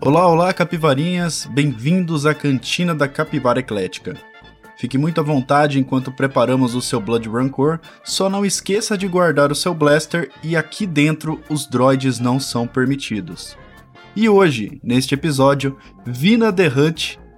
Olá, olá, capivarinhas! Bem-vindos à Cantina da Capivara Eclética. Fique muito à vontade enquanto preparamos o seu Blood Rancor, só não esqueça de guardar o seu blaster e aqui dentro os droids não são permitidos. E hoje, neste episódio, Vina The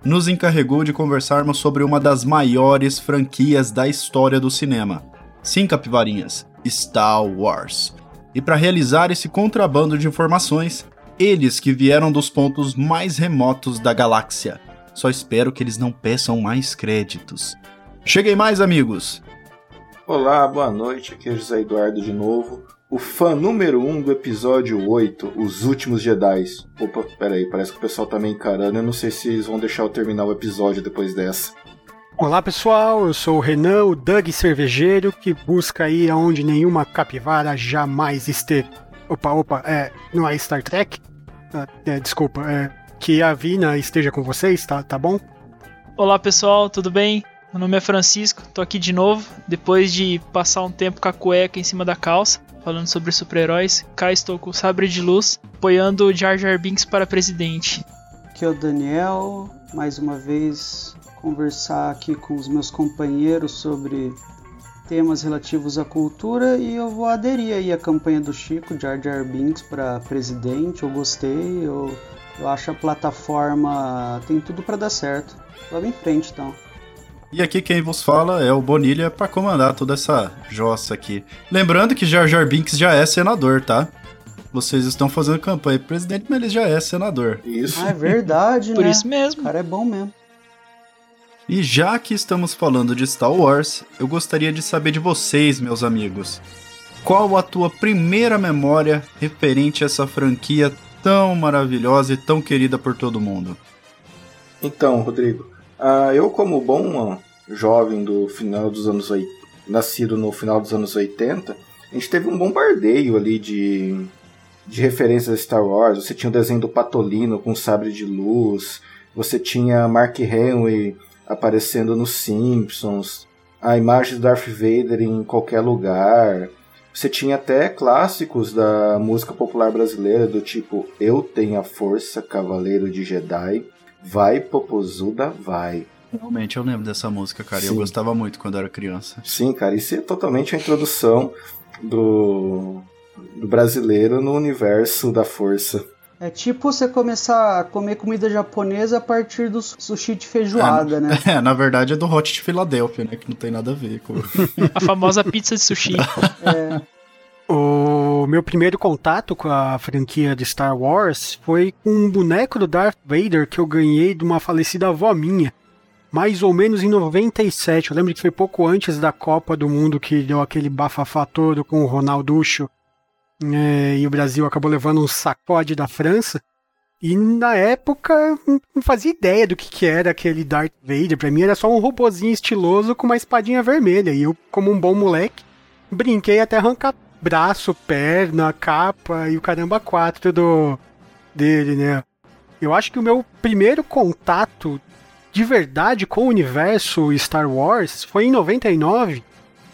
nos encarregou de conversarmos sobre uma das maiores franquias da história do cinema. Sim, capivarinhas, Star Wars. E para realizar esse contrabando de informações, eles que vieram dos pontos mais remotos da galáxia. Só espero que eles não peçam mais créditos. Cheguem mais, amigos! Olá, boa noite. Aqui é José Eduardo de novo. O fã número 1 um do episódio 8, Os Últimos Jedi. Opa, peraí, parece que o pessoal tá me encarando. Eu não sei se eles vão deixar eu terminar o episódio depois dessa. Olá pessoal, eu sou o Renan, o Doug Cervejeiro, que busca ir aonde nenhuma capivara jamais esteve. Opa, opa, é, não é Star Trek? Ah, é, desculpa, é, que a Vina esteja com vocês, tá, tá bom? Olá pessoal, tudo bem? Meu nome é Francisco, tô aqui de novo, depois de passar um tempo com a cueca em cima da calça, falando sobre super-heróis. Cá estou com o sabre de luz, apoiando o Jar Jar Binks para presidente. Aqui é o Daniel, mais uma vez conversar aqui com os meus companheiros sobre temas relativos à cultura e eu vou aderir aí à campanha do Chico, Jar Jar Binks, para presidente. Eu gostei, eu, eu acho a plataforma tem tudo para dar certo. Vamos em frente então. E aqui quem vos fala é o Bonilha para comandar toda essa jossa aqui. Lembrando que Jar Jar Binks já é senador, tá? Vocês estão fazendo campanha para presidente, mas ele já é senador. Isso. Ah, é verdade, Por né? isso mesmo. O cara é bom mesmo. E já que estamos falando de Star Wars, eu gostaria de saber de vocês, meus amigos. Qual a tua primeira memória referente a essa franquia tão maravilhosa e tão querida por todo mundo? Então, Rodrigo, ah, eu como bom jovem do final dos anos 80, nascido no final dos anos 80, a gente teve um bombardeio ali de, de referências a Star Wars. Você tinha o desenho do Patolino com sabre de luz, você tinha Mark Henry aparecendo nos Simpsons, a imagem do Darth Vader em qualquer lugar. Você tinha até clássicos da música popular brasileira, do tipo Eu Tenho a Força, Cavaleiro de Jedi, Vai Popozuda, vai. Realmente eu lembro dessa música, cara, e eu Sim. gostava muito quando era criança. Sim, cara, isso é totalmente a introdução do, do brasileiro no universo da força. É tipo você começar a comer comida japonesa a partir do sushi de feijoada, né? É, na verdade é do Hot de Filadélfia, né? Que não tem nada a ver com. A famosa pizza de sushi. É, O meu primeiro contato com a franquia de Star Wars foi com um boneco do Darth Vader que eu ganhei de uma falecida avó minha. Mais ou menos em 97. Eu lembro que foi pouco antes da Copa do Mundo que deu aquele bafafá todo com o Ronalducho. É, e o Brasil acabou levando um sacode da França. E na época não fazia ideia do que, que era aquele Darth Vader. Pra mim era só um robozinho estiloso com uma espadinha vermelha. E eu, como um bom moleque, brinquei até arrancar braço, perna, capa e o caramba quatro do dele, né? Eu acho que o meu primeiro contato de verdade com o universo Star Wars foi em 99,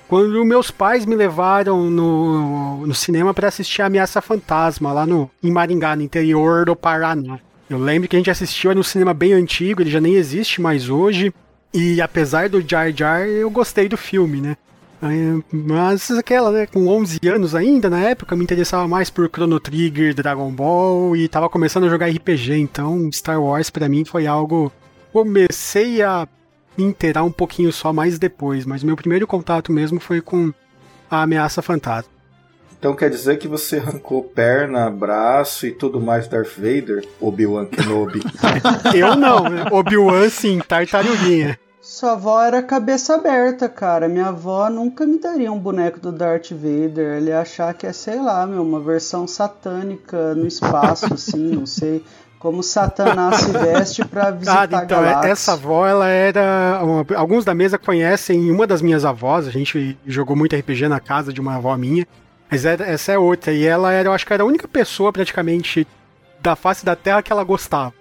quando meus pais me levaram no, no cinema para assistir a Ameaça Fantasma lá no em Maringá, no interior do Paraná. Eu lembro que a gente assistiu no cinema bem antigo, ele já nem existe mais hoje. E apesar do Jar Jar, eu gostei do filme, né? Aí, Mas aquela, né? Com 11 anos ainda, na época, eu me interessava mais por Chrono Trigger, Dragon Ball e tava começando a jogar RPG. Então, Star Wars pra mim foi algo. Comecei a me inteirar um pouquinho só mais depois, mas meu primeiro contato mesmo foi com a Ameaça Fantasma. Então quer dizer que você arrancou perna, braço e tudo mais Darth Vader, Obi-Wan Kenobi. Eu não, né? Obi-Wan sim, tartaruguinha. Sua avó era cabeça aberta, cara. Minha avó nunca me daria um boneco do Darth Vader. Ele ia achar que é, sei lá, meu, uma versão satânica no espaço, assim, não sei. Como Satanás se veste pra visitar Cara, então, a galáxia. essa avó, ela era. uma- Alguns da mesa conhecem uma das minhas avós, a gente jogou muito RPG na casa de uma avó minha, mas era- essa é outra, e ela era, eu acho que era a única pessoa praticamente da face da Terra que ela gostava.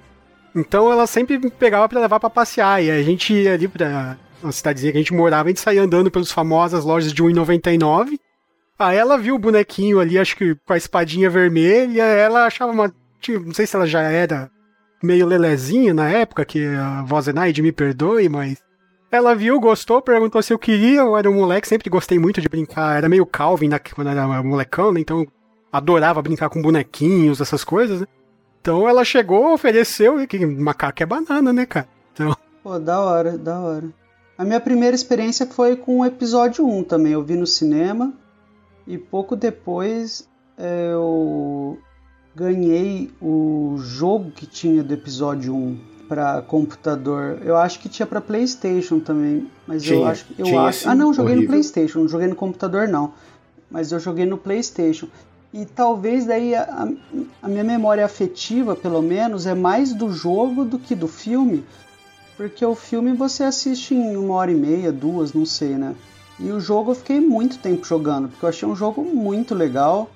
Então ela sempre me pegava para levar para passear. E a gente ia ali pra uma cidadezinha que a gente morava, a gente saía andando pelas famosas lojas de 1,99. Aí ela viu o bonequinho ali, acho que com a espadinha vermelha, ela achava uma. Não sei se ela já era meio lelezinha na época, que a Vozenaide me perdoe, mas. Ela viu, gostou, perguntou se eu queria. Eu era um moleque, sempre gostei muito de brincar. Era meio Calvin na, quando era molecão, né? Então adorava brincar com bonequinhos, essas coisas, né? Então ela chegou, ofereceu, e que macaco é banana, né, cara? Então... Pô, da hora, da hora. A minha primeira experiência foi com o episódio 1 também. Eu vi no cinema e pouco depois eu ganhei o jogo que tinha do episódio 1 para computador. Eu acho que tinha para PlayStation também, mas tinha, eu acho que eu acho. ah, não, joguei horrível. no PlayStation, não joguei no computador não. Mas eu joguei no PlayStation. E talvez daí a, a minha memória afetiva, pelo menos, é mais do jogo do que do filme, porque o filme você assiste em uma hora e meia, duas, não sei, né? E o jogo eu fiquei muito tempo jogando, porque eu achei um jogo muito legal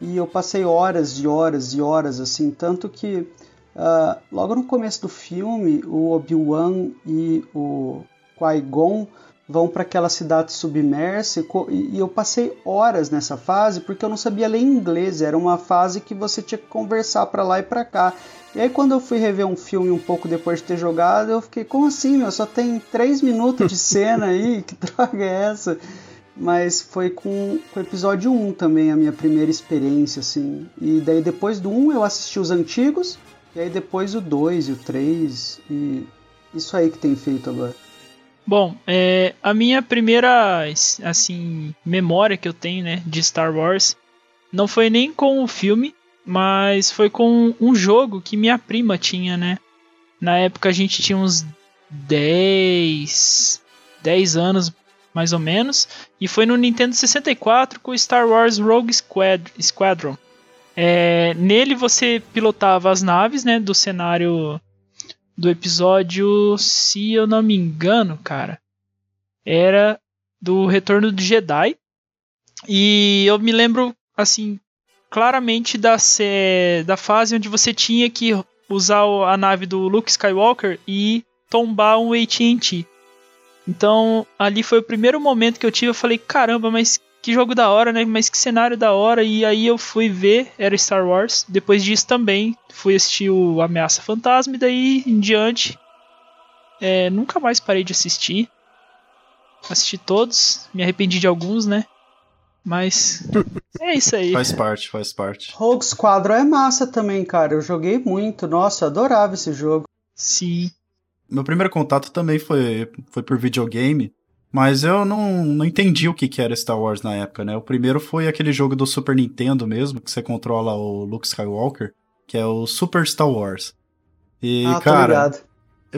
e eu passei horas e horas e horas assim, tanto que uh, logo no começo do filme o Obi-Wan e o Qui-Gon vão para aquela cidade submersa e eu passei horas nessa fase porque eu não sabia ler inglês, era uma fase que você tinha que conversar para lá e para cá. E aí quando eu fui rever um filme um pouco depois de ter jogado, eu fiquei, como assim, meu? Só tem 3 minutos de cena aí? Que droga é essa? Mas foi com, com o episódio 1 também a minha primeira experiência, assim. E daí depois do 1 eu assisti os antigos, e aí depois o 2 e o 3, e isso aí que tem feito agora. Bom, é, a minha primeira assim memória que eu tenho, né, de Star Wars, não foi nem com o filme, mas foi com um jogo que minha prima tinha, né? Na época a gente tinha uns 10 10 anos mais ou menos, e foi no Nintendo 64 com Star Wars Rogue Squadron. É, nele você pilotava as naves, né, do cenário do episódio, se eu não me engano, cara, era do Retorno do Jedi. E eu me lembro, assim, claramente da, da fase onde você tinha que usar a nave do Luke Skywalker e tombar um AT&T. Então, ali foi o primeiro momento que eu tive, eu falei, caramba, mas que jogo da hora, né? Mas que cenário da hora. E aí eu fui ver, era Star Wars. Depois disso também fui assistir o Ameaça Fantasma e daí em diante. É, nunca mais parei de assistir. Assisti todos, me arrependi de alguns, né? Mas é isso aí. Faz parte, faz parte. Rogue Squadron é massa também, cara. Eu joguei muito. Nossa, adorava esse jogo. Sim. Meu primeiro contato também foi, foi por videogame. Mas eu não, não entendi o que, que era Star Wars na época, né? O primeiro foi aquele jogo do Super Nintendo mesmo, que você controla o Luke Skywalker, que é o Super Star Wars. E, ah, cara,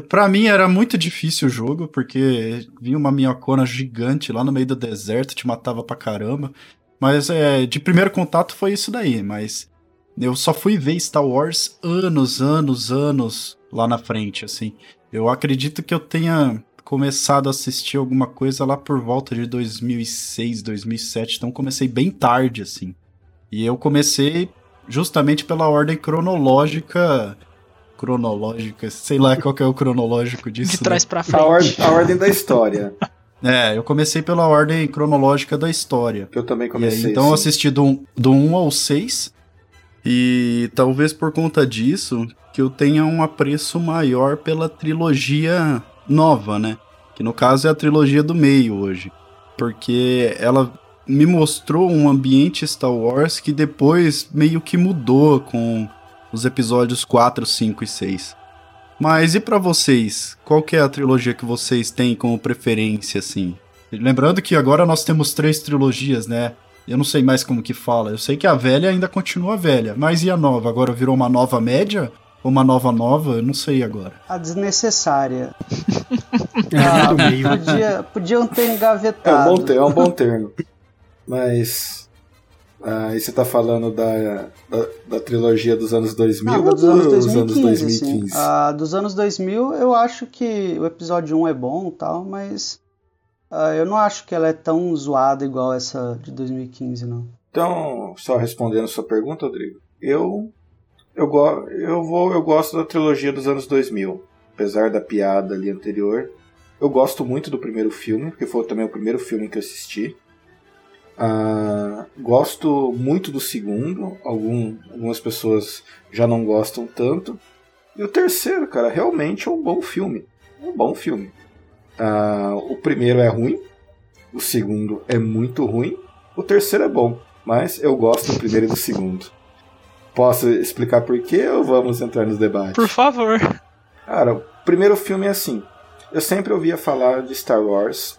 pra mim era muito difícil o jogo, porque vinha uma minhocona gigante lá no meio do deserto, te matava pra caramba. Mas é, de primeiro contato foi isso daí, mas eu só fui ver Star Wars anos, anos, anos lá na frente, assim. Eu acredito que eu tenha começado a assistir alguma coisa lá por volta de 2006, 2007, então comecei bem tarde, assim. E eu comecei justamente pela ordem cronológica. Cronológica, sei lá qual que é o cronológico disso. De trás né? pra frente. A, or a ordem da história. É, eu comecei pela ordem cronológica da história. Eu também comecei. Aí, então eu assisti do, do 1 ao 6. E talvez por conta disso que eu tenha um apreço maior pela trilogia nova, né? Que no caso é a trilogia do meio hoje. Porque ela me mostrou um ambiente Star Wars que depois meio que mudou com os episódios 4, 5 e 6. Mas e para vocês? Qual que é a trilogia que vocês têm como preferência, assim? Lembrando que agora nós temos três trilogias, né? Eu não sei mais como que fala. Eu sei que a velha ainda continua velha, mas e a nova? Agora virou uma nova média? Uma nova nova, eu não sei agora. A desnecessária. ah, podia, podiam ter engavetado. É um bom, termo, é um bom termo. Mas. Ah, aí você tá falando da, da, da, trilogia dos anos 2000 não, ou dos anos 2015? Anos 2015? Assim. Ah, dos anos 2000, eu acho que o episódio 1 é bom e tal, mas ah, eu não acho que ela é tão zoada igual essa de 2015, não. Então, só respondendo a sua pergunta, Rodrigo, eu Eu, go eu, vou, eu gosto da trilogia dos anos 2000. Apesar da piada ali anterior. Eu gosto muito do primeiro filme, porque foi também o primeiro filme que eu assisti. Uh, gosto muito do segundo, algum, algumas pessoas já não gostam tanto. E o terceiro, cara, realmente é um bom filme. Um bom filme. Uh, o primeiro é ruim, o segundo é muito ruim, o terceiro é bom, mas eu gosto do primeiro e do segundo. Posso explicar por quê ou vamos entrar nos debates? Por favor. Cara, o primeiro filme é assim. Eu sempre ouvia falar de Star Wars,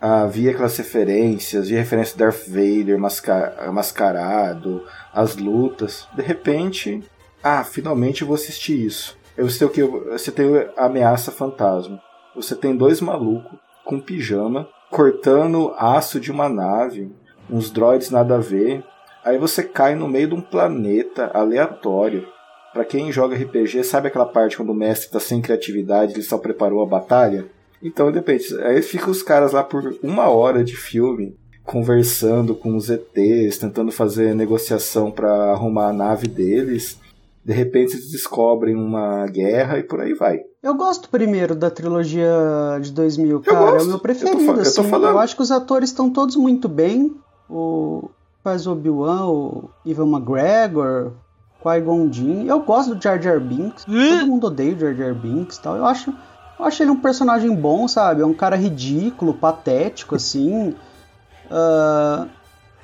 ah, via aquelas referências, via referência de Darth Vader masca mascarado, as lutas. De repente, ah, finalmente eu vou assistir isso. Você tem o que? Você tem a ameaça fantasma. Você tem dois malucos com pijama cortando aço de uma nave, uns droids nada a ver. Aí você cai no meio de um planeta aleatório. Para quem joga RPG, sabe aquela parte quando o mestre tá sem criatividade, ele só preparou a batalha? Então, depende. Aí fica os caras lá por uma hora de filme conversando com os ETs, tentando fazer negociação para arrumar a nave deles. De repente eles descobrem uma guerra e por aí vai. Eu gosto primeiro da trilogia de 2000, cara. É o meu preferido. Eu, tô, assim, eu, eu acho que os atores estão todos muito bem. O faz o Obi-Wan, o Ivan McGregor, Qui-Gon Jinn. Eu gosto do Jar Jar Binks. Todo mundo odeia o Jar Jar Binks tal. Eu acho, eu acho ele um personagem bom, sabe? É um cara ridículo, patético, assim. uh,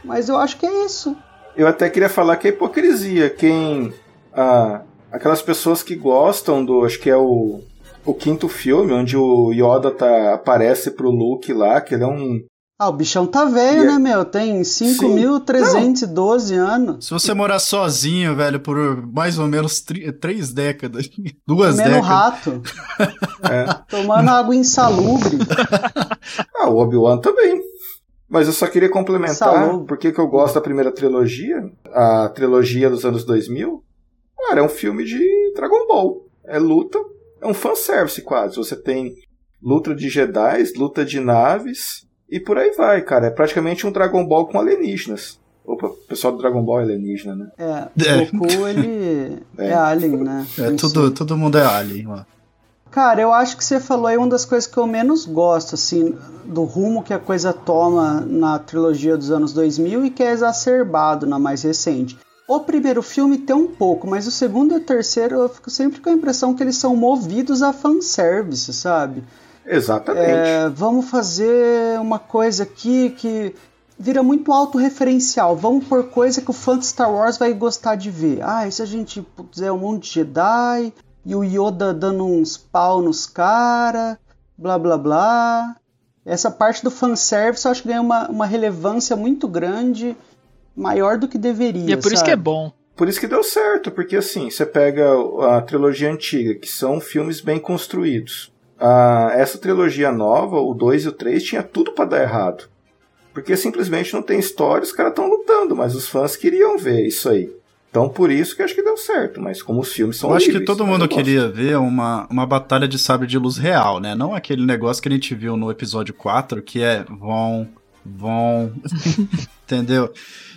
mas eu acho que é isso. Eu até queria falar que é hipocrisia. Quem ah, aquelas pessoas que gostam do. Acho que é o, o quinto filme, onde o Yoda tá, aparece pro Luke lá, que ele é um. Ah, o bichão tá velho, né, meu? Tem 5.312 anos. Se você morar sozinho, velho, por mais ou menos três décadas, duas Comendo décadas. rato. é. Tomando água insalubre. ah, o Obi-Wan também. Mas eu só queria complementar por que eu gosto da primeira trilogia, a trilogia dos anos 2000. Cara, é um filme de Dragon Ball. É luta, é um fanservice quase. Você tem luta de Jedi, luta de naves e por aí vai, cara. É praticamente um Dragon Ball com alienígenas. Opa, o pessoal do Dragon Ball é alienígena, né? É, é. Goku, ele é. é alien, né? É, tudo, todo mundo é alien lá. Cara, eu acho que você falou aí uma das coisas que eu menos gosto, assim, do rumo que a coisa toma na trilogia dos anos 2000 e que é exacerbado na mais recente. O primeiro filme tem um pouco, mas o segundo e o terceiro eu fico sempre com a impressão que eles são movidos a fanservice, sabe? Exatamente. É, vamos fazer uma coisa aqui que vira muito autorreferencial. Vamos por coisa que o fã de Star Wars vai gostar de ver. Ah, e se a gente puser um monte de Jedi e o Yoda dando uns pau nos cara, blá blá blá. Essa parte do fanservice eu acho que ganha uma, uma relevância muito grande maior do que deveria. E é por sabe? isso que é bom. Por isso que deu certo, porque assim, você pega a trilogia antiga, que são filmes bem construídos. Ah, essa trilogia nova, o 2 e o 3, tinha tudo para dar errado. Porque simplesmente não tem história, os caras estão lutando, mas os fãs queriam ver isso aí. Então por isso que acho que deu certo, mas como os filmes são Eu acho que todo mundo queria ver uma, uma batalha de sabre de luz real, né? Não aquele negócio que a gente viu no episódio 4, que é vão, vão, entendeu?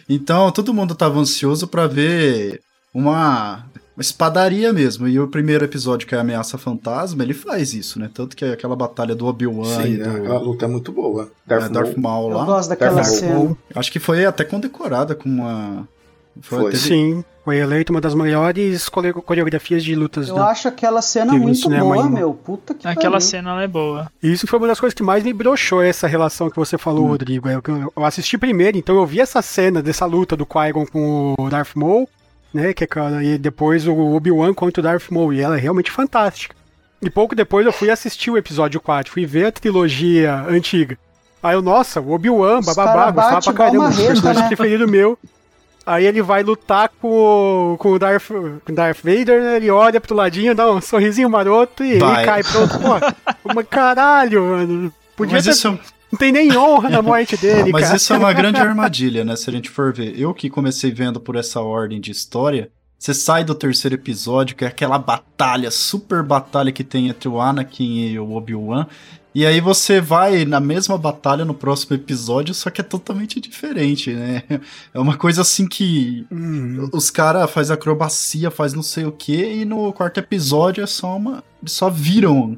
Então todo mundo tava ansioso para ver uma, uma espadaria mesmo. E o primeiro episódio, que é a Ameaça Fantasma, ele faz isso, né? Tanto que é aquela batalha do Obi-Wan e do... a luta é muito boa. Darth, é, Darth Maul lá. Eu gosto daquela Darth cena. Maul. Acho que foi até condecorada com uma... Foi, foi. Teve... Sim, foi eleito uma das maiores coreografias de lutas. Eu acho aquela cena muito boa, meu. Puta que Aquela pariu. cena é boa. Isso foi uma das coisas que mais me broxou essa relação que você falou, hum. Rodrigo. Eu, eu, assisti primeiro, então eu vi essa cena dessa luta do Qui-Gon com o Darth Maul, né? Que, é e depois o Obi-Wan contra o Darth Maul. E ela é realmente fantástica. E pouco depois eu fui assistir o episódio 4, fui ver a trilogia antiga. Aí eu, nossa, o Obi-Wan, bababá, gostava pra caramba, o personagem né? preferido meu. Aí ele vai lutar com, com o Darth, com Darth Vader, né? Ele olha pro ladinho, dá um sorrisinho maroto e vai. ele cai pronto. Pô, caralho, mano. Podia Mas ter... isso... Não tem nem honra na morte dele, Mas cara. isso é uma grande armadilha, né? Se a gente for ver. Eu que comecei vendo por essa ordem de história, Você sai do terceiro episódio, que é aquela batalha, super batalha que tem entre o Anakin e o Obi-Wan. E aí você vai na mesma batalha no próximo episódio, só que é totalmente diferente, né? É uma coisa assim que Hum, os caras faz acrobacia, faz não sei o que, e no quarto episódio é só uma. Eles só viram.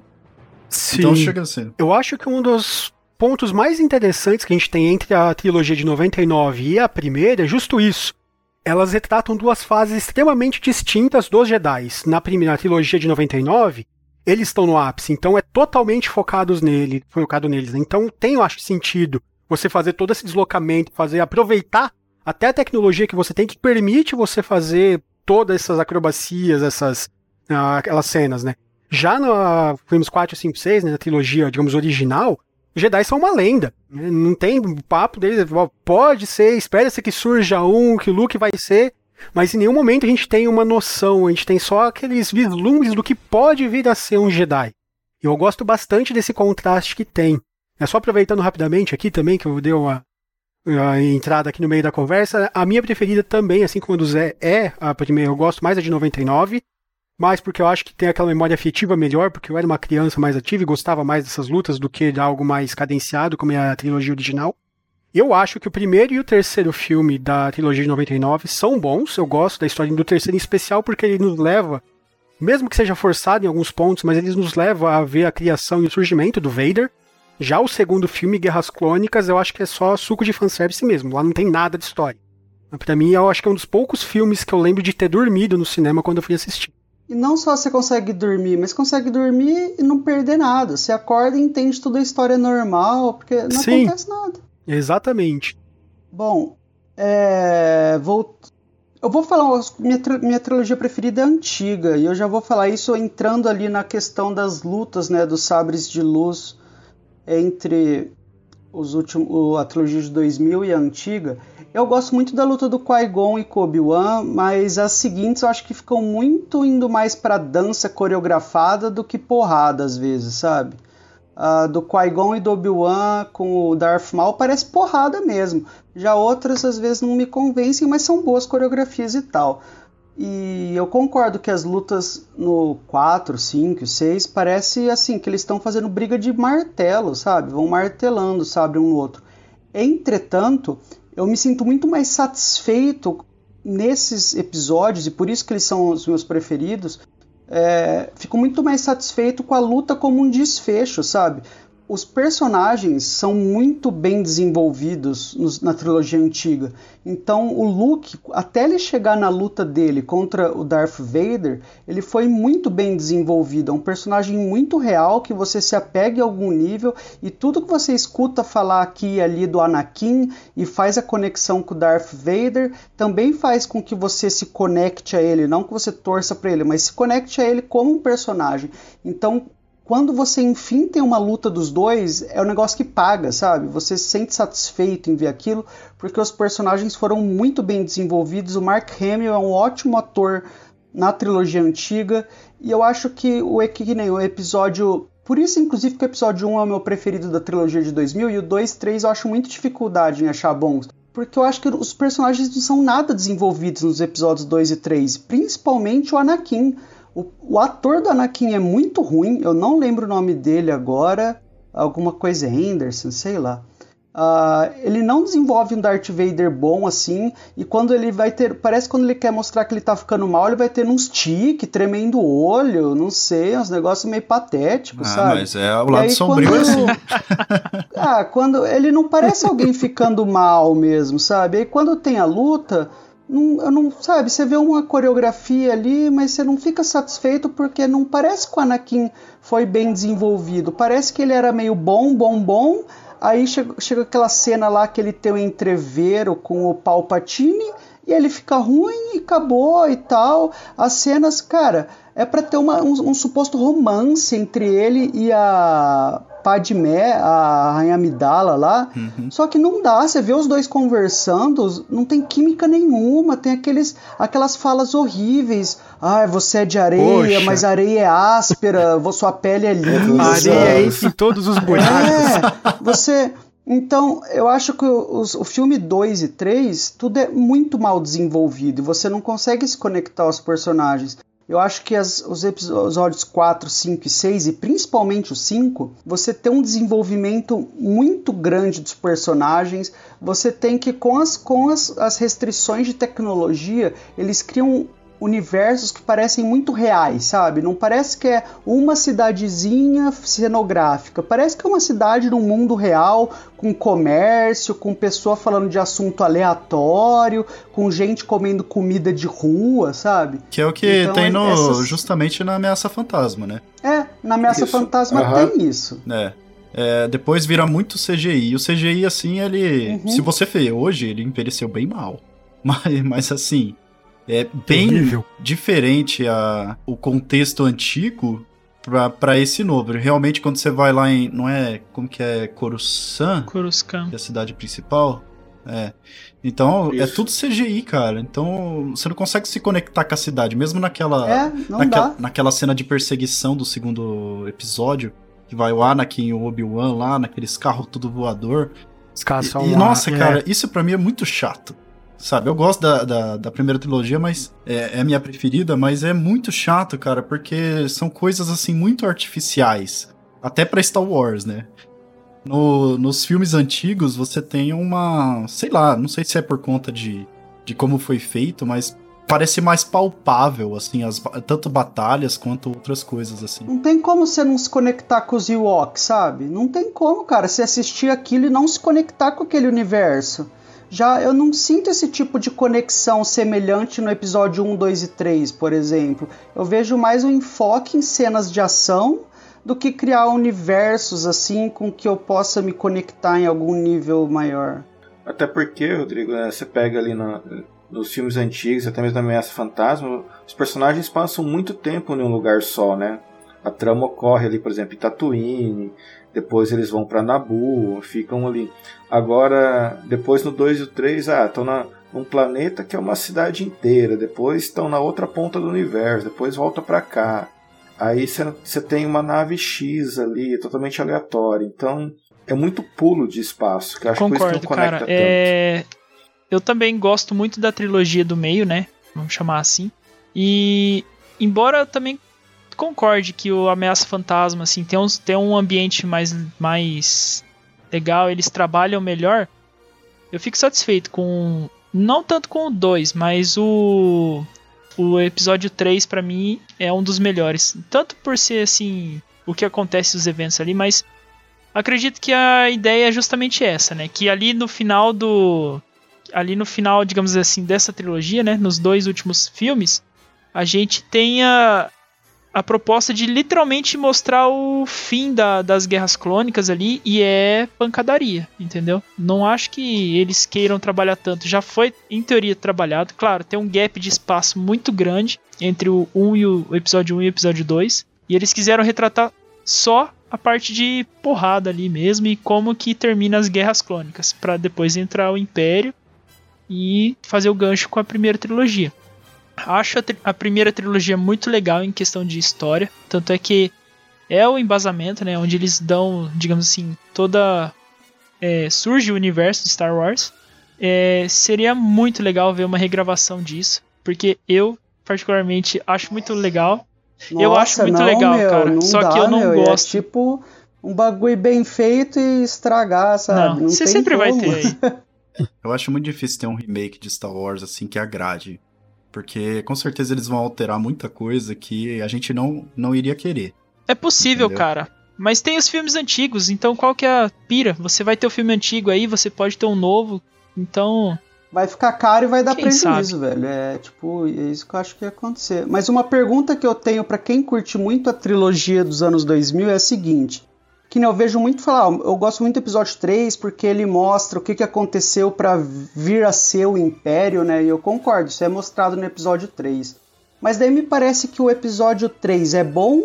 sim. Então chega assim. Eu acho que um dos pontos mais interessantes que a gente tem entre a trilogia de 99 e a primeira é justo isso. Elas retratam duas fases extremamente distintas dos Jedi. Na primeira na trilogia de 99, eles estão no ápice, então é totalmente focados nele, focado neles. Então tem, eu acho, sentido você fazer todo esse deslocamento, fazer aproveitar até a tecnologia que você tem que permite você fazer todas essas acrobacias, essas ah, aquelas cenas, né? Já no filmes 4, 5, 6, né, na trilogia, digamos, original, Jedi são uma lenda. Não tem papo deles. Pode ser, espera-se que surja um, que Luke vai ser. Mas em nenhum momento a gente tem uma noção, a gente tem só aqueles vislumbres do que pode vir a ser um Jedi. E eu gosto bastante desse contraste que tem. É só aproveitando rapidamente aqui também, que eu dei uma, uma entrada aqui no meio da conversa. A minha preferida também, assim como a do Zé, é a primeira. Eu gosto mais da de 99 mais porque eu acho que tem aquela memória afetiva melhor, porque eu era uma criança mais ativa e gostava mais dessas lutas do que de algo mais cadenciado, como é a trilogia original. Eu acho que o primeiro e o terceiro filme da trilogia de 99 são bons, eu gosto da história do terceiro em especial porque ele nos leva, mesmo que seja forçado em alguns pontos, mas ele nos leva a ver a criação e o surgimento do Vader. Já o segundo filme, Guerras Clônicas, eu acho que é só suco de fanservice mesmo, lá não tem nada de história. Pra mim, eu acho que é um dos poucos filmes que eu lembro de ter dormido no cinema quando eu fui assistir. E não só você consegue dormir, mas consegue dormir e não perder nada. Você acorda e entende toda a história normal, porque não Sim. acontece nada. Exatamente. Bom, é, vou, eu vou falar, minha, minha trilogia preferida é antiga, e eu já vou falar isso entrando ali na questão das lutas, né, dos sabres de luz entre os últimos, a trilogia de 2000 e a antiga. Eu gosto muito da luta do Qui-Gon e com Obi-Wan, mas as seguintes eu acho que ficam muito indo mais pra dança coreografada do que porrada às vezes, sabe? A do Qui-Gon e do Obi-Wan com o Darth Maul parece porrada mesmo. Já outras às vezes não me convencem, mas são boas coreografias e tal. E eu concordo que as lutas no 4, 5, 6 parece assim que eles estão fazendo briga de martelo, sabe? Vão martelando, sabe, um no outro. Entretanto, eu me sinto muito mais satisfeito nesses episódios e por isso que eles são os meus preferidos. É, fico muito mais satisfeito com a luta como um desfecho, sabe? Os personagens são muito bem desenvolvidos nos- na trilogia antiga. Então, o Luke, até ele chegar na luta dele contra o Darth Vader, ele foi muito bem desenvolvido. É um personagem muito real que você se apega em algum nível e tudo que você escuta falar aqui e ali do Anakin e faz a conexão com o Darth Vader também faz com que você se conecte a ele, não que você torça para ele, mas se conecte a ele como um personagem. Então, quando você enfim tem uma luta dos dois, é um negócio que paga, sabe? Você se sente satisfeito em ver aquilo, porque os personagens foram muito bem desenvolvidos. O Mark Hamill é um ótimo ator na trilogia antiga, e eu acho que o que nem o episódio. Por isso, inclusive, que o episódio 1 é o meu preferido da trilogia de 2000, e o 2 e 3 eu acho muita dificuldade em achar bons. Porque eu acho que os personagens não são nada desenvolvidos nos episódios 2 e 3, principalmente o Anakin. O, o ator do Anakin é muito ruim, eu não lembro o nome dele agora, alguma coisa Anderson, sei lá. Ah, ele não desenvolve um Darth Vader bom assim, e quando ele vai ter. Parece que quando ele quer mostrar que ele tá ficando mal, ele vai ter uns tique, tremendo o olho, não sei, uns negócios meio patéticos, Ah, sabe? mas é o E lado aí, sombrio quando- assim. ah, quando ele não parece alguém ficando mal mesmo, sabe? Aí quando tem a luta, não, não sabe, você vê uma coreografia ali, mas você não fica satisfeito porque não parece que o Anakin foi bem desenvolvido. Parece que ele era meio bom, bom, bom. Aí chega, chega aquela cena lá que ele tem um entreveiro com o Palpatine e ele fica ruim e acabou e tal. As cenas, cara, é pra ter uma, um, um suposto romance entre ele e a Padmé, a Rainha Amidala lá. Só que não dá, você vê os dois conversando, não tem química nenhuma, tem aqueles, aquelas falas horríveis. Ah, você é de areia, Poxa. mas a areia é áspera, sua pele é A lisa. areia entra em todos os buracos. É, você. Então, eu acho que os, o filme 2 e 3, tudo é muito mal desenvolvido e você não consegue se conectar aos personagens. Eu acho que as, os episódios 4, 5 e 6, e principalmente o 5, você tem um desenvolvimento muito grande dos personagens. Você tem que, com as, com as, as restrições de tecnologia, eles criam universos que parecem muito reais, sabe? Não parece que é uma cidadezinha cenográfica, parece que é uma cidade no mundo real, com comércio, com pessoa falando de assunto aleatório, com gente comendo comida de rua, sabe? Que é o que então, tem no, essas... justamente na Ameaça Fantasma, né? É, na Ameaça isso. Fantasma uhum. tem isso. É. É, depois vira muito CGI. E o CGI, assim, ele. Uhum. Se você vê hoje, ele envelheceu bem mal. Mas, mas assim, é bem Horrível. diferente a, o contexto antigo para esse novo. Realmente, quando você vai lá em. Não é. Como que é? Coruscant? Coruscant. Que é a cidade principal. É. Então, é Isso. é tudo CGI, cara. Então, você não consegue se conectar com a cidade. Mesmo naquela. É, naquela, naquela cena de perseguição do segundo episódio. Que vai o Anakin e o Obi-Wan lá, naqueles carros tudo voador. E, e, nossa, é. cara, isso para mim é muito chato. Sabe, eu gosto da, da, da primeira trilogia, mas é, é, a minha preferida, mas é muito chato, cara, porque são coisas assim muito artificiais. Até pra Star Wars, né? No, nos filmes antigos você tem uma. Sei lá, não sei se é por conta de, de como foi feito, mas parece mais palpável, assim, as, tanto batalhas quanto outras coisas, assim. Não tem como você não se conectar com os Ewoks, sabe? Não tem como, cara, você assistir aquilo e não se conectar com aquele universo. Já eu não sinto esse tipo de conexão semelhante no episódio 1, 2 e 3, por exemplo. Eu vejo mais um enfoque em cenas de ação do que criar universos assim com que eu possa me conectar em algum nível maior. Até porque, Rodrigo, né, você pega ali na, nos filmes antigos, até mesmo na Ameaça Fantasma, os personagens passam muito tempo em um lugar só, né? A trama ocorre ali, por exemplo, em Tatooine, depois eles vão para Nabu, ficam ali. Agora, depois no 2 e o 3, ah, estão num planeta que é uma cidade inteira, depois estão na outra ponta do universo, depois volta para cá. Aí você tem uma nave X ali, totalmente aleatória. Então, é muito pulo de espaço, que acho Concordo, que isso não conecta cara. tanto. É... Eu também gosto muito da trilogia do meio, né? Vamos chamar assim. E embora eu também concorde que o Ameaça Fantasma, assim, tem, uns, tem um ambiente mais, mais legal, eles trabalham melhor, eu fico satisfeito com. Não tanto com o 2, mas o. O episódio 3 para mim é um dos melhores. Tanto por ser assim. O que acontece nos eventos ali, mas acredito que a ideia é justamente essa, né? Que ali no final do. Ali no final, digamos assim, dessa trilogia, né? Nos dois últimos filmes, a gente tenha a proposta de literalmente mostrar o fim da, das guerras clônicas ali e é pancadaria, entendeu? Não acho que eles queiram trabalhar tanto. Já foi, em teoria, trabalhado. Claro, tem um gap de espaço muito grande entre o 1 e o, o episódio 1 e o episódio 2. E eles quiseram retratar só a parte de porrada ali mesmo e como que termina as guerras clônicas, para depois entrar o Império e fazer o gancho com a primeira trilogia. Acho a, a, primeira trilogia muito legal em questão de história. Tanto é que é o embasamento, né? Onde eles dão, digamos assim, toda. É, surge o universo de Star Wars. É, seria muito legal ver uma regravação disso. Porque eu, particularmente, acho muito legal. Nossa, eu acho muito não, legal, meu, cara. Só dá, que eu não meu, é gosto. É tipo um bagulho bem feito e estragar, sabe? Não, não você sempre como. vai ter aí. eu acho muito difícil ter um remake de Star Wars assim que agrade porque com certeza eles vão alterar muita coisa que a gente não, não iria querer. É possível, entendeu? cara. Mas tem os filmes antigos, então qual que é a pira? Você vai ter o filme antigo aí, você pode ter um novo, então. Vai ficar caro e vai dar quem prejuízo, sabe? velho. É tipo, é isso que eu acho que ia acontecer. Mas uma pergunta que eu tenho para quem curte muito a trilogia dos anos 2000 é a seguinte: que eu vejo muito falar, eu gosto muito do episódio 3 porque ele mostra o que, que aconteceu para vir a ser o Império, né? E eu concordo, isso é mostrado no episódio 3. Mas daí me parece que o episódio 3 é bom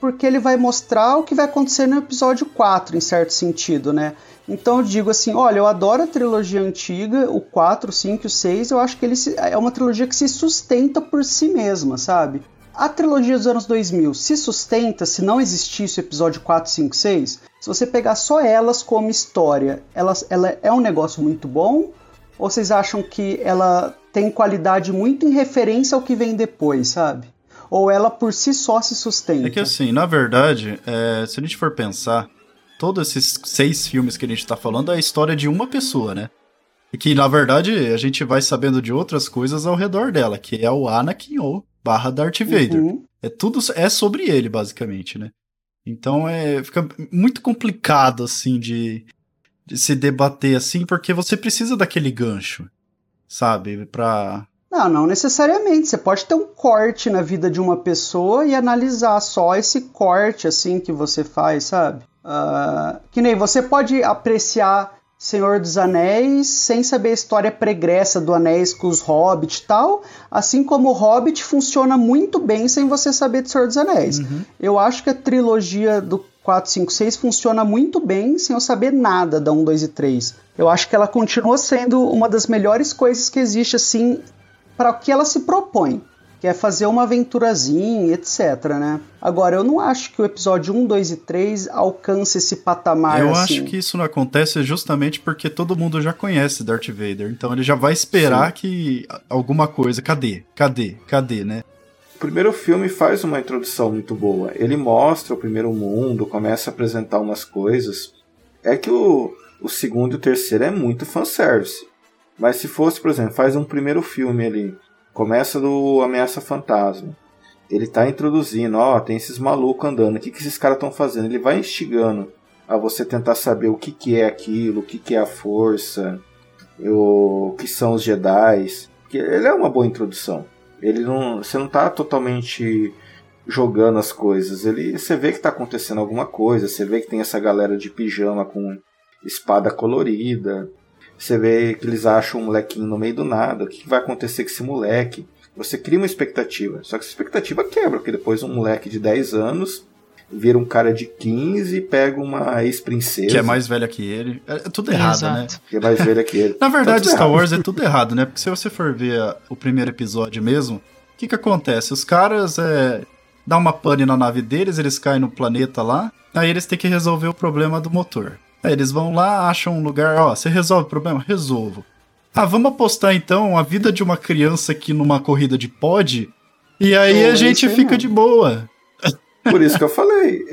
porque ele vai mostrar o que vai acontecer no episódio 4, em certo sentido, né? Então eu digo assim, olha, eu adoro a trilogia antiga, o 4, o 5 e o 6, eu acho que ele é uma trilogia que se sustenta por si mesma, sabe? A trilogia dos anos 2000 se sustenta se não existisse o episódio 4, 5, 6? Se você pegar só elas como história, elas, ela é um negócio muito bom? Ou vocês acham que ela tem qualidade muito em referência ao que vem depois, sabe? Ou ela por si só se sustenta? É que assim, na verdade, é, se a gente for pensar, todos esses seis filmes que a gente tá falando é a história de uma pessoa, né? E que, na verdade, a gente vai sabendo de outras coisas ao redor dela, que é o Anakin ou barra Darth Vader. Uhum. É tudo é sobre ele, basicamente, né? Então é fica muito complicado assim de, de se debater assim, porque você precisa daquele gancho, sabe, para não, não necessariamente. Você pode ter um corte na vida de uma pessoa e analisar só esse corte assim que você faz, sabe? Uh, que nem você pode apreciar Senhor dos Anéis sem saber a história pregressa do Anéis com os Hobbits e tal, assim como o Hobbit funciona muito bem sem você saber de Senhor dos Anéis. Uhum. Eu acho que a trilogia do 4, 5, 6 funciona muito bem sem eu saber nada da 1, 2 e 3. Eu acho que ela continua sendo uma das melhores coisas que existe assim para o que ela se propõe que é fazer uma aventurazinha, etc, né? Agora, eu não acho que o episódio 1, 2 e 3 alcance esse patamar Eu assim. acho que isso não acontece justamente porque todo mundo já conhece Darth Vader, então ele já vai esperar Sim. que alguma coisa, cadê? Cadê? Cadê, né? O primeiro filme faz uma introdução muito boa. Ele mostra o primeiro mundo, começa a apresentar umas coisas. É que o, o segundo e o terceiro é muito fanservice. Mas se fosse, por exemplo, faz um primeiro filme ali, Começa do Ameaça Fantasma. Ele tá introduzindo, ó, tem esses malucos andando. O que, que esses caras estão fazendo? Ele vai instigando a você tentar saber o que, que é aquilo, o que, que é a força, o que são os Jedi. Ele é uma boa introdução. Ele não, você não tá totalmente jogando as coisas. Ele, você vê que tá acontecendo alguma coisa. Você vê que tem essa galera de pijama com espada colorida. Você vê que eles acham um molequinho no meio do nada. O que vai acontecer com esse moleque? Você cria uma expectativa. Só que essa expectativa quebra, porque depois um moleque de 10 anos vira um cara de 15 e pega uma ex-princesa. Que é mais velha que ele. É, é tudo errado, né? Exato. né? Que é mais velha que ele. Na verdade, tá Star Wars é tudo errado, né? Porque se você for ver o primeiro episódio mesmo, o que que acontece? Os caras é, dão uma pane na nave deles, eles caem no planeta lá, aí eles têm que resolver o problema do motor. Aí eles vão lá, acham um lugar, ó, você resolve o problema? Resolvo. Ah, vamos apostar então a vida de uma criança aqui numa corrida de pod, e aí a gente fica mesmo. de boa. Por isso que eu falei,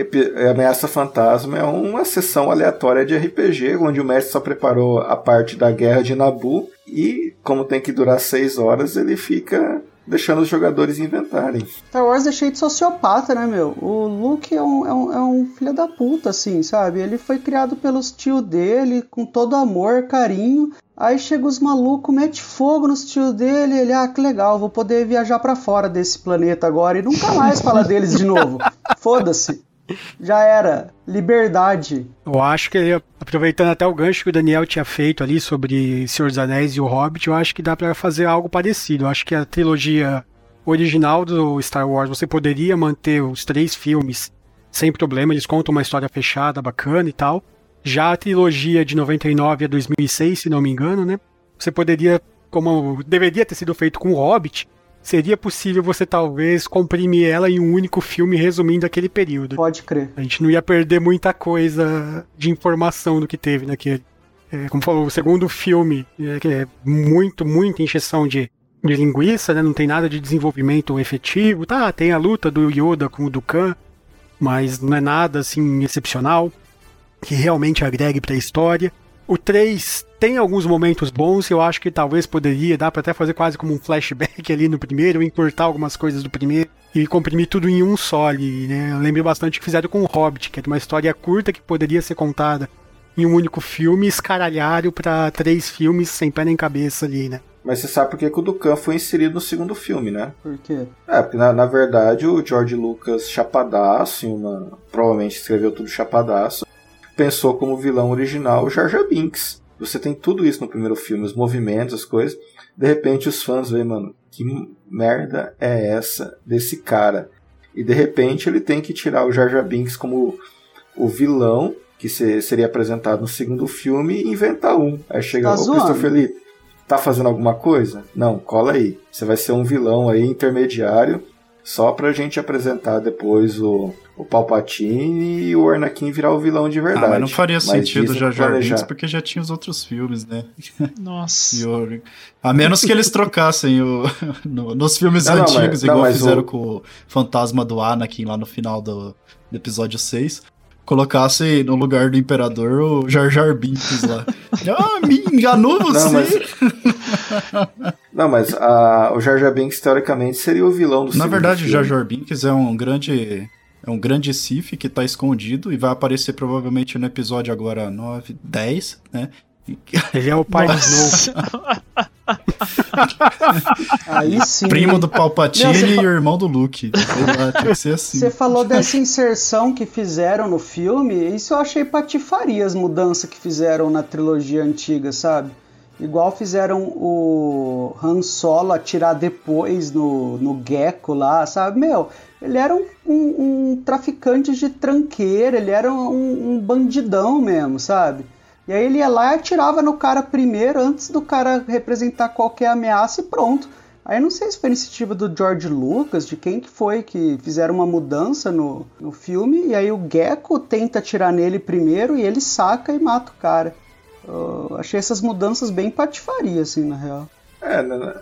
Ameaça Fantasma é uma sessão aleatória de RPG, onde o mestre só preparou a parte da guerra de Nabu e, como tem que durar seis horas, ele fica deixando os jogadores inventarem. Star Wars é cheio de sociopata, né, meu? O Luke é um, é um, é um filho da puta, assim, sabe? Ele foi criado pelos tio dele, com todo amor, carinho. Aí chega os malucos, mete fogo nos tio dele, ele, ah, que legal, vou poder viajar para fora desse planeta agora e nunca mais falar deles de novo. Foda-se. Já era. Liberdade. Eu acho que, aproveitando até o gancho que o Daniel tinha feito ali sobre Senhor dos Anéis e o Hobbit, eu acho que dá para fazer algo parecido. Eu acho que a trilogia original do Star Wars, você poderia manter os três filmes sem problema, eles contam uma história fechada, bacana e tal. Já a trilogia de 99 a 2006, se não me engano, né? Você poderia, como deveria ter sido feito com o Hobbit, seria possível você talvez comprimir ela em um único filme resumindo aquele período. Pode crer. A gente não ia perder muita coisa de informação do que teve naquele. É, como falou, o segundo filme, é, que é muito, muita encheção de, de linguiça, né? Não tem nada de desenvolvimento efetivo. Tá, tem a luta do Yoda com o Dukan, mas não é nada assim excepcional que realmente agregue para a história. O 3 tem alguns momentos bons, eu acho que talvez poderia, dá para até fazer quase como um flashback ali no primeiro, encurtar algumas coisas do primeiro e comprimir tudo em um só ali, né? Eu lembro bastante que fizeram com o Hobbit, que é uma história curta que poderia ser contada em um único filme, escaralharam para três filmes sem pé nem cabeça ali, né? Mas você sabe por que, que o Dukan foi inserido no segundo filme, né? Por quê? É, porque na, na verdade o George Lucas chapadaço, uma, provavelmente escreveu tudo chapadaço, pensou como vilão original o Jar Jar Binks. Você tem tudo isso no primeiro filme, os movimentos, as coisas. De repente os fãs veem, mano, que merda é essa desse cara? E de repente ele tem que tirar o Jar Jar Binks como o vilão que seria apresentado no segundo filme e inventar um. Aí chega tá o Christopher Lee, tá fazendo alguma coisa? Não, cola aí. Você vai ser um vilão aí intermediário só pra gente apresentar depois o, o Palpatine e o Anakin virar o vilão de verdade. Ah, mas não faria mas sentido já Jar Binks porque já tinha os outros filmes, né? Nossa. O, a menos que eles trocassem o, no, nos filmes não, antigos, não, mas, igual não, fizeram o... com o fantasma do Anakin lá no final do, do episódio 6 colocasse no lugar do imperador o Jar Jar Binks lá. ah, me enganou você! Não, mas, não, mas a, o Jar Jar Binks, teoricamente, seria o vilão do Na verdade, o Jar Jar Binks é um grande... É um grande Sif que tá escondido e vai aparecer provavelmente no episódio agora 9, 10, né? Ele é o pai do Snow. Aí sim. Primo do Palpatine Não, e fa... irmão do Luke. Que ser assim. Você falou dessa inserção que fizeram no filme, isso eu achei patifaria as mudanças que fizeram na trilogia antiga, sabe? Igual fizeram o Han Solo atirar depois no, no Gecko lá, sabe? Meu, ele era um, um, um traficante de tranqueira, ele era um, um bandidão mesmo, sabe? E aí ele ia lá e atirava no cara primeiro, antes do cara representar qualquer ameaça e pronto. Aí não sei se foi iniciativa do George Lucas, de quem que foi que fizeram uma mudança no, no filme, e aí o Gecko tenta atirar nele primeiro e ele saca e mata o cara. Eu achei essas mudanças bem patifaria, assim, na real. É, na,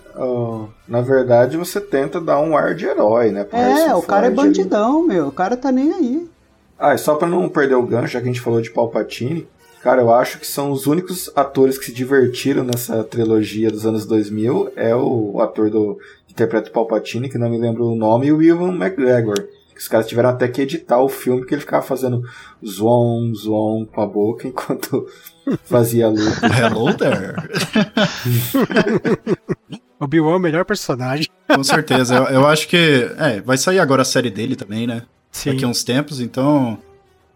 na verdade você tenta dar um ar de herói, né? é, o cara é bandidão, meu, o cara tá nem aí. Ah, e só pra não perder o gancho, já que a gente falou de Palpatine, Cara, eu acho que são os únicos atores que se divertiram nessa trilogia dos anos 2000. É o, ator do interpreta o Palpatine, que não me lembro o nome, e o Ivan McGregor. Os caras tiveram até que editar o filme, que ele ficava fazendo zoom, zoom com a boca enquanto fazia luta. Hello there! o Bill é o melhor personagem. Com certeza. Eu, eu acho que. É, vai sair agora a série dele também, né? Sim. Daqui a uns tempos, então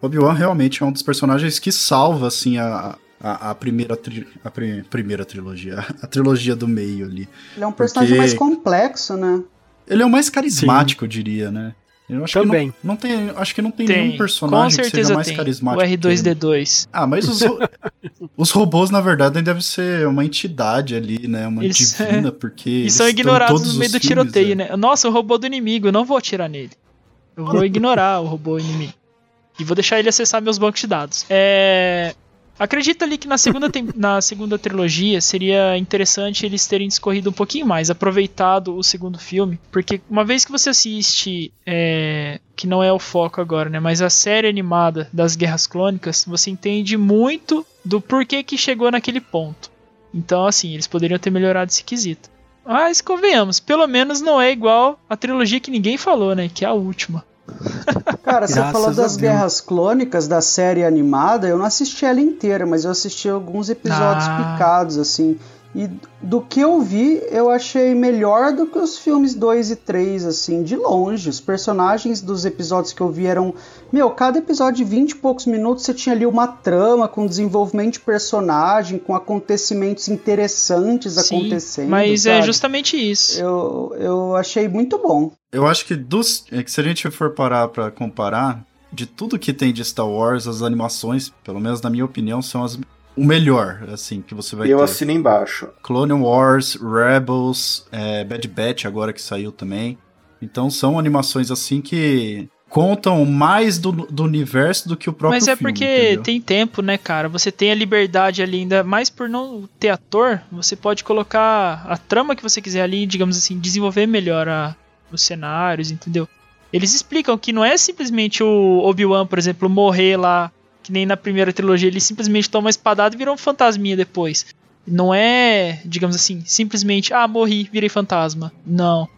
Obi-Wan realmente é um dos personagens que salva, assim, a, a, a primeira, tri, a pri, primeira trilogia, a trilogia do meio ali. Ele é um personagem mais complexo, né? Ele é o mais carismático, Sim. eu diria, né? Eu acho Também. Que não, não, tem, acho que não tem, tem. nenhum personagem que seja mais tem. carismático. O R2D2. Ah, mas os, os robôs, na verdade, devem ser uma entidade ali, né? Uma eles, divina, porque. E são ignorados no meio do tiroteio, é. né? Nossa, o robô do inimigo, eu não vou atirar nele. Eu vou ignorar o robô inimigo. E vou deixar ele acessar meus bancos de dados. É. Acredito ali que na segunda, na segunda trilogia seria interessante eles terem discorrido um pouquinho mais, aproveitado o segundo filme, porque uma vez que você assiste, é, que não é o foco agora, né, mas a série animada das Guerras Clônicas, você entende muito do porquê que chegou naquele ponto. Então, assim, eles poderiam ter melhorado esse quesito. Mas convenhamos, pelo menos não é igual a trilogia que ninguém falou, né, que é a última. Cara, você falou das guerras clônicas da série animada, eu não assisti ela inteira, mas eu assisti alguns episódios ah. picados, assim. E do que eu vi, eu achei melhor do que os filmes 2 e 3, assim, de longe. Os personagens dos episódios que eu vi eram. Meu, cada episódio de 20 e poucos minutos você tinha ali uma trama com desenvolvimento de personagem, com acontecimentos interessantes Sim, acontecendo. Mas é sabe? é justamente isso. Eu, eu achei muito bom. Eu acho que dos. É que se a gente for parar pra comparar, de tudo que tem de Star Wars, as animações, pelo menos na minha opinião, são as o melhor, assim, que você vai Eu ter. Eu assino embaixo. Clone Wars, Rebels, é, Bad Batch agora que saiu também. Então são animações assim que contam mais do, do universo do que o próprio Mas é filme, porque entendeu? tem tempo, né, cara? Você tem a liberdade ali ainda, mais por não ter ator, você pode colocar a trama que você quiser ali, digamos assim, desenvolver melhor a, os cenários, entendeu? Eles explicam que não é simplesmente o Obi-Wan, por exemplo, morrer lá que nem na primeira trilogia, ele simplesmente toma uma espadada e virou um fantasminha depois. Não é, digamos assim, simplesmente, ah, morri, virei fantasma. Não.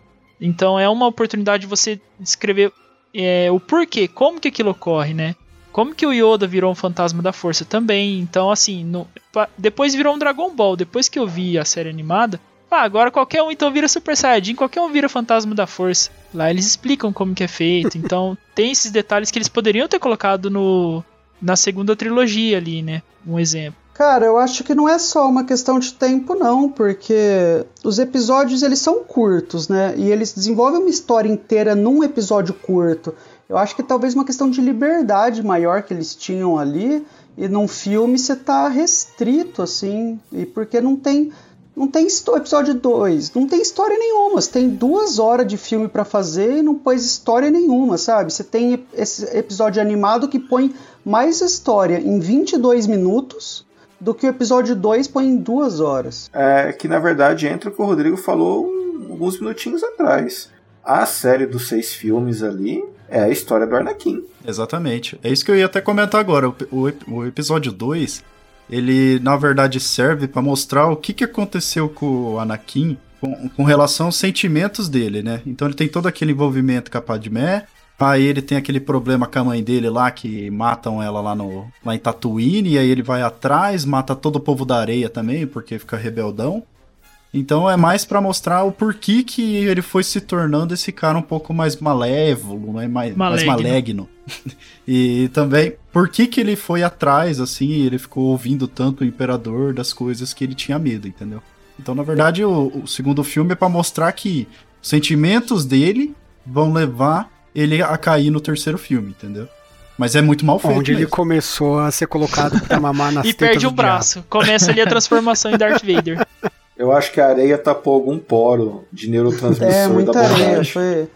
Então é uma oportunidade de você descrever é, o porquê, como que aquilo ocorre, né? Como que o Yoda virou um fantasma da força também. Então, assim, no, depois virou um Dragon Ball. Depois que eu vi a série animada, ah, agora qualquer um então vira Super Saiyajin, qualquer um vira fantasma da força. Lá eles explicam como que é feito. Então, tem esses detalhes que eles poderiam ter colocado no, na segunda trilogia ali, né? Um exemplo. Cara, eu acho que não é só uma questão de tempo, não, porque os episódios eles são curtos, né? E eles desenvolvem uma história inteira num episódio curto. Eu acho que talvez uma questão de liberdade maior que eles tinham ali, e num filme você tá restrito, assim, e porque não tem Não tem episódio 2, não tem história nenhuma. Você tem duas horas de filme para fazer e não pôs história nenhuma, sabe? Você tem esse episódio animado que põe mais história em 22 minutos do que o episódio 2 põe em duas horas. É que na verdade entra o que o Rodrigo falou alguns minutinhos atrás. A série dos seis filmes ali é a história do Anakin. Exatamente. É isso que eu ia até comentar agora. O, o, o episódio 2 ele na verdade serve para mostrar o que, que aconteceu com o Anakin com, com, relação aos sentimentos dele, né? Então ele tem todo aquele envolvimento com a Padmé, aí ele tem aquele problema com a mãe dele lá, que matam ela lá, no, lá em Tatooine, e aí ele vai atrás, mata todo o povo da areia também, porque fica rebeldão. Então é mais para mostrar o porquê que ele foi se tornando esse cara um pouco mais malévolo, né? mais, malegno. mais malegno. e também por que, que ele foi atrás, assim, ele ficou ouvindo tanto o imperador das coisas que ele tinha medo, entendeu? Então, na verdade, o, o segundo filme é para mostrar que os sentimentos dele vão levar ele a cair no terceiro filme, entendeu? Mas é muito mal feito. Onde mesmo. ele começou a ser colocado pra mamar nas E perde o braço. Diabo. Começa ali a transformação em Darth Vader. Eu acho que a areia tapou algum poro de neurotransmissor é, muita da areia, foi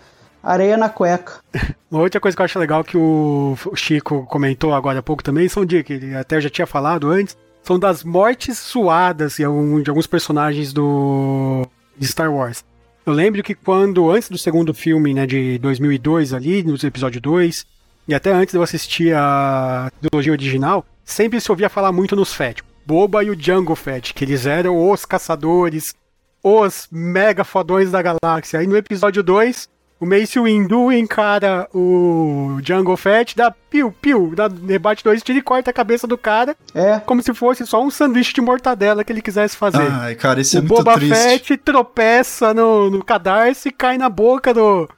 areia na cueca. Uma outra coisa que eu acho legal que o Chico comentou agora há pouco também são de que ele até já tinha falado antes, são das mortes suadas de, alguns personagens do de Star Wars. Eu lembro que quando, antes do segundo filme, né, de 2002 ali, no episódio 2, e até antes de eu assistir a trilogia original, sempre se ouvia falar muito nos Fett. Boba e o Jungle Fett, que eles eram os caçadores, os mega fodões da galáxia. Aí no episódio 2, o Mace Windu encara o Jungle Fett, dá piu-piu, dá debate dois tira e corta a cabeça do cara. É. Como se fosse só um sanduíche de mortadela que ele quisesse fazer. Ai, cara, isso é o muito Boba triste. Fett tropeça no, no cadarço e cai na boca do,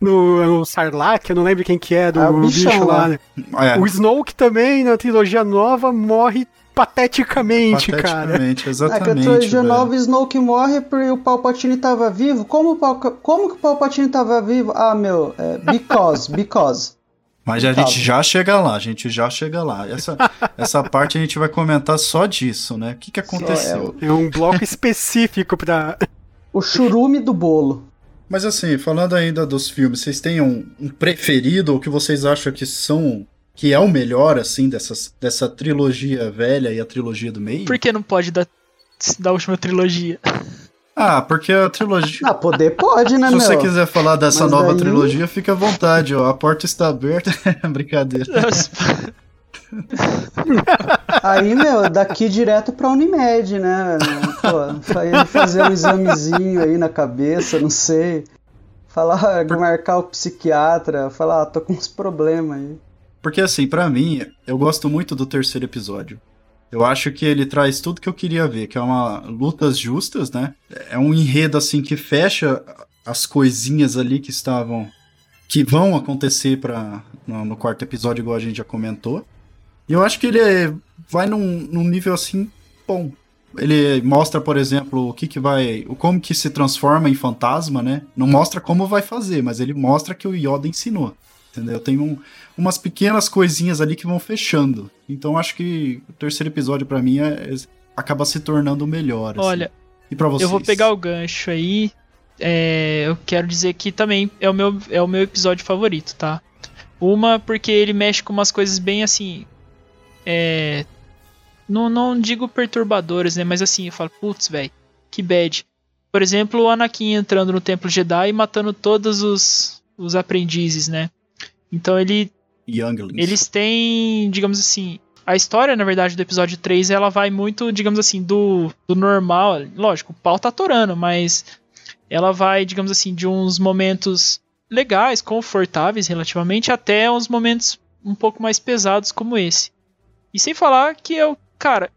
no, no Sarlacc, eu não lembro quem que é, do Ah, o bichão bicho lá. lá. né? É, O Snoke também, na trilogia nova, morre pateticamente, cara. pateticamente, É que a exatamente. velho. nova Snoke morre porque o Palpatine tava vivo. Como, o Pal- como que o Palpatine tava vivo? Ah, meu, é, because, because. Mas a gente já chega lá, a gente já chega lá. Essa, essa parte a gente vai comentar só disso, né? O que, que aconteceu? É um bloco específico pra. O churume do bolo. Mas assim, falando ainda dos filmes, vocês têm um, um preferido ou que vocês acham que são. Que é o melhor, assim, dessas, dessa trilogia velha e a trilogia do meio? Por que não pode dar da última trilogia? Ah, porque a trilogia. Ah, poder pode, né, Se meu? você quiser falar dessa Mas nova daí- trilogia, fica à vontade, ó. A porta está aberta. Brincadeira. Aí, meu, daqui direto pra Unimed, né? Pô, fazer um examezinho aí na cabeça, não sei. Falar, marcar o psiquiatra, falar, ah, tô com uns problemas aí. Porque assim, pra mim, eu gosto muito do terceiro episódio. Eu acho que ele traz tudo que eu queria ver, que é uma lutas justas, né? É um enredo assim que fecha as coisinhas ali que estavam que vão acontecer para no, no quarto episódio, igual a gente já comentou. E eu acho que ele é- vai num, num nível assim bom. Ele mostra, por exemplo, o que que vai, como que se transforma em fantasma, né? Não mostra como vai fazer, mas ele mostra que o Yoda ensinou. Entendeu? Tem um, umas pequenas coisinhas ali que vão fechando. Então acho que o terceiro episódio pra mim é, é- acaba se tornando melhor. assim. Olha, e para vocês? eu vou pegar o gancho aí. É, eu quero dizer que também é o, meu, é o meu episódio favorito, tá? Uma, porque ele mexe com umas coisas bem assim. É. Não, não digo perturbadoras, né? Mas assim, eu falo, putz, velho, que bad. Por exemplo, o Anakin entrando no Templo Jedi e matando todos os, os aprendizes, né? Então ele Younglings. eles têm, digamos assim, a história, na verdade, do episódio 3, ela vai muito, digamos assim, do, do normal. Lógico, o pau tá atorando, mas ela vai, digamos assim, de uns momentos legais, confortáveis relativamente, até uns momentos um pouco mais pesados como esse. E sem falar que eu, cara,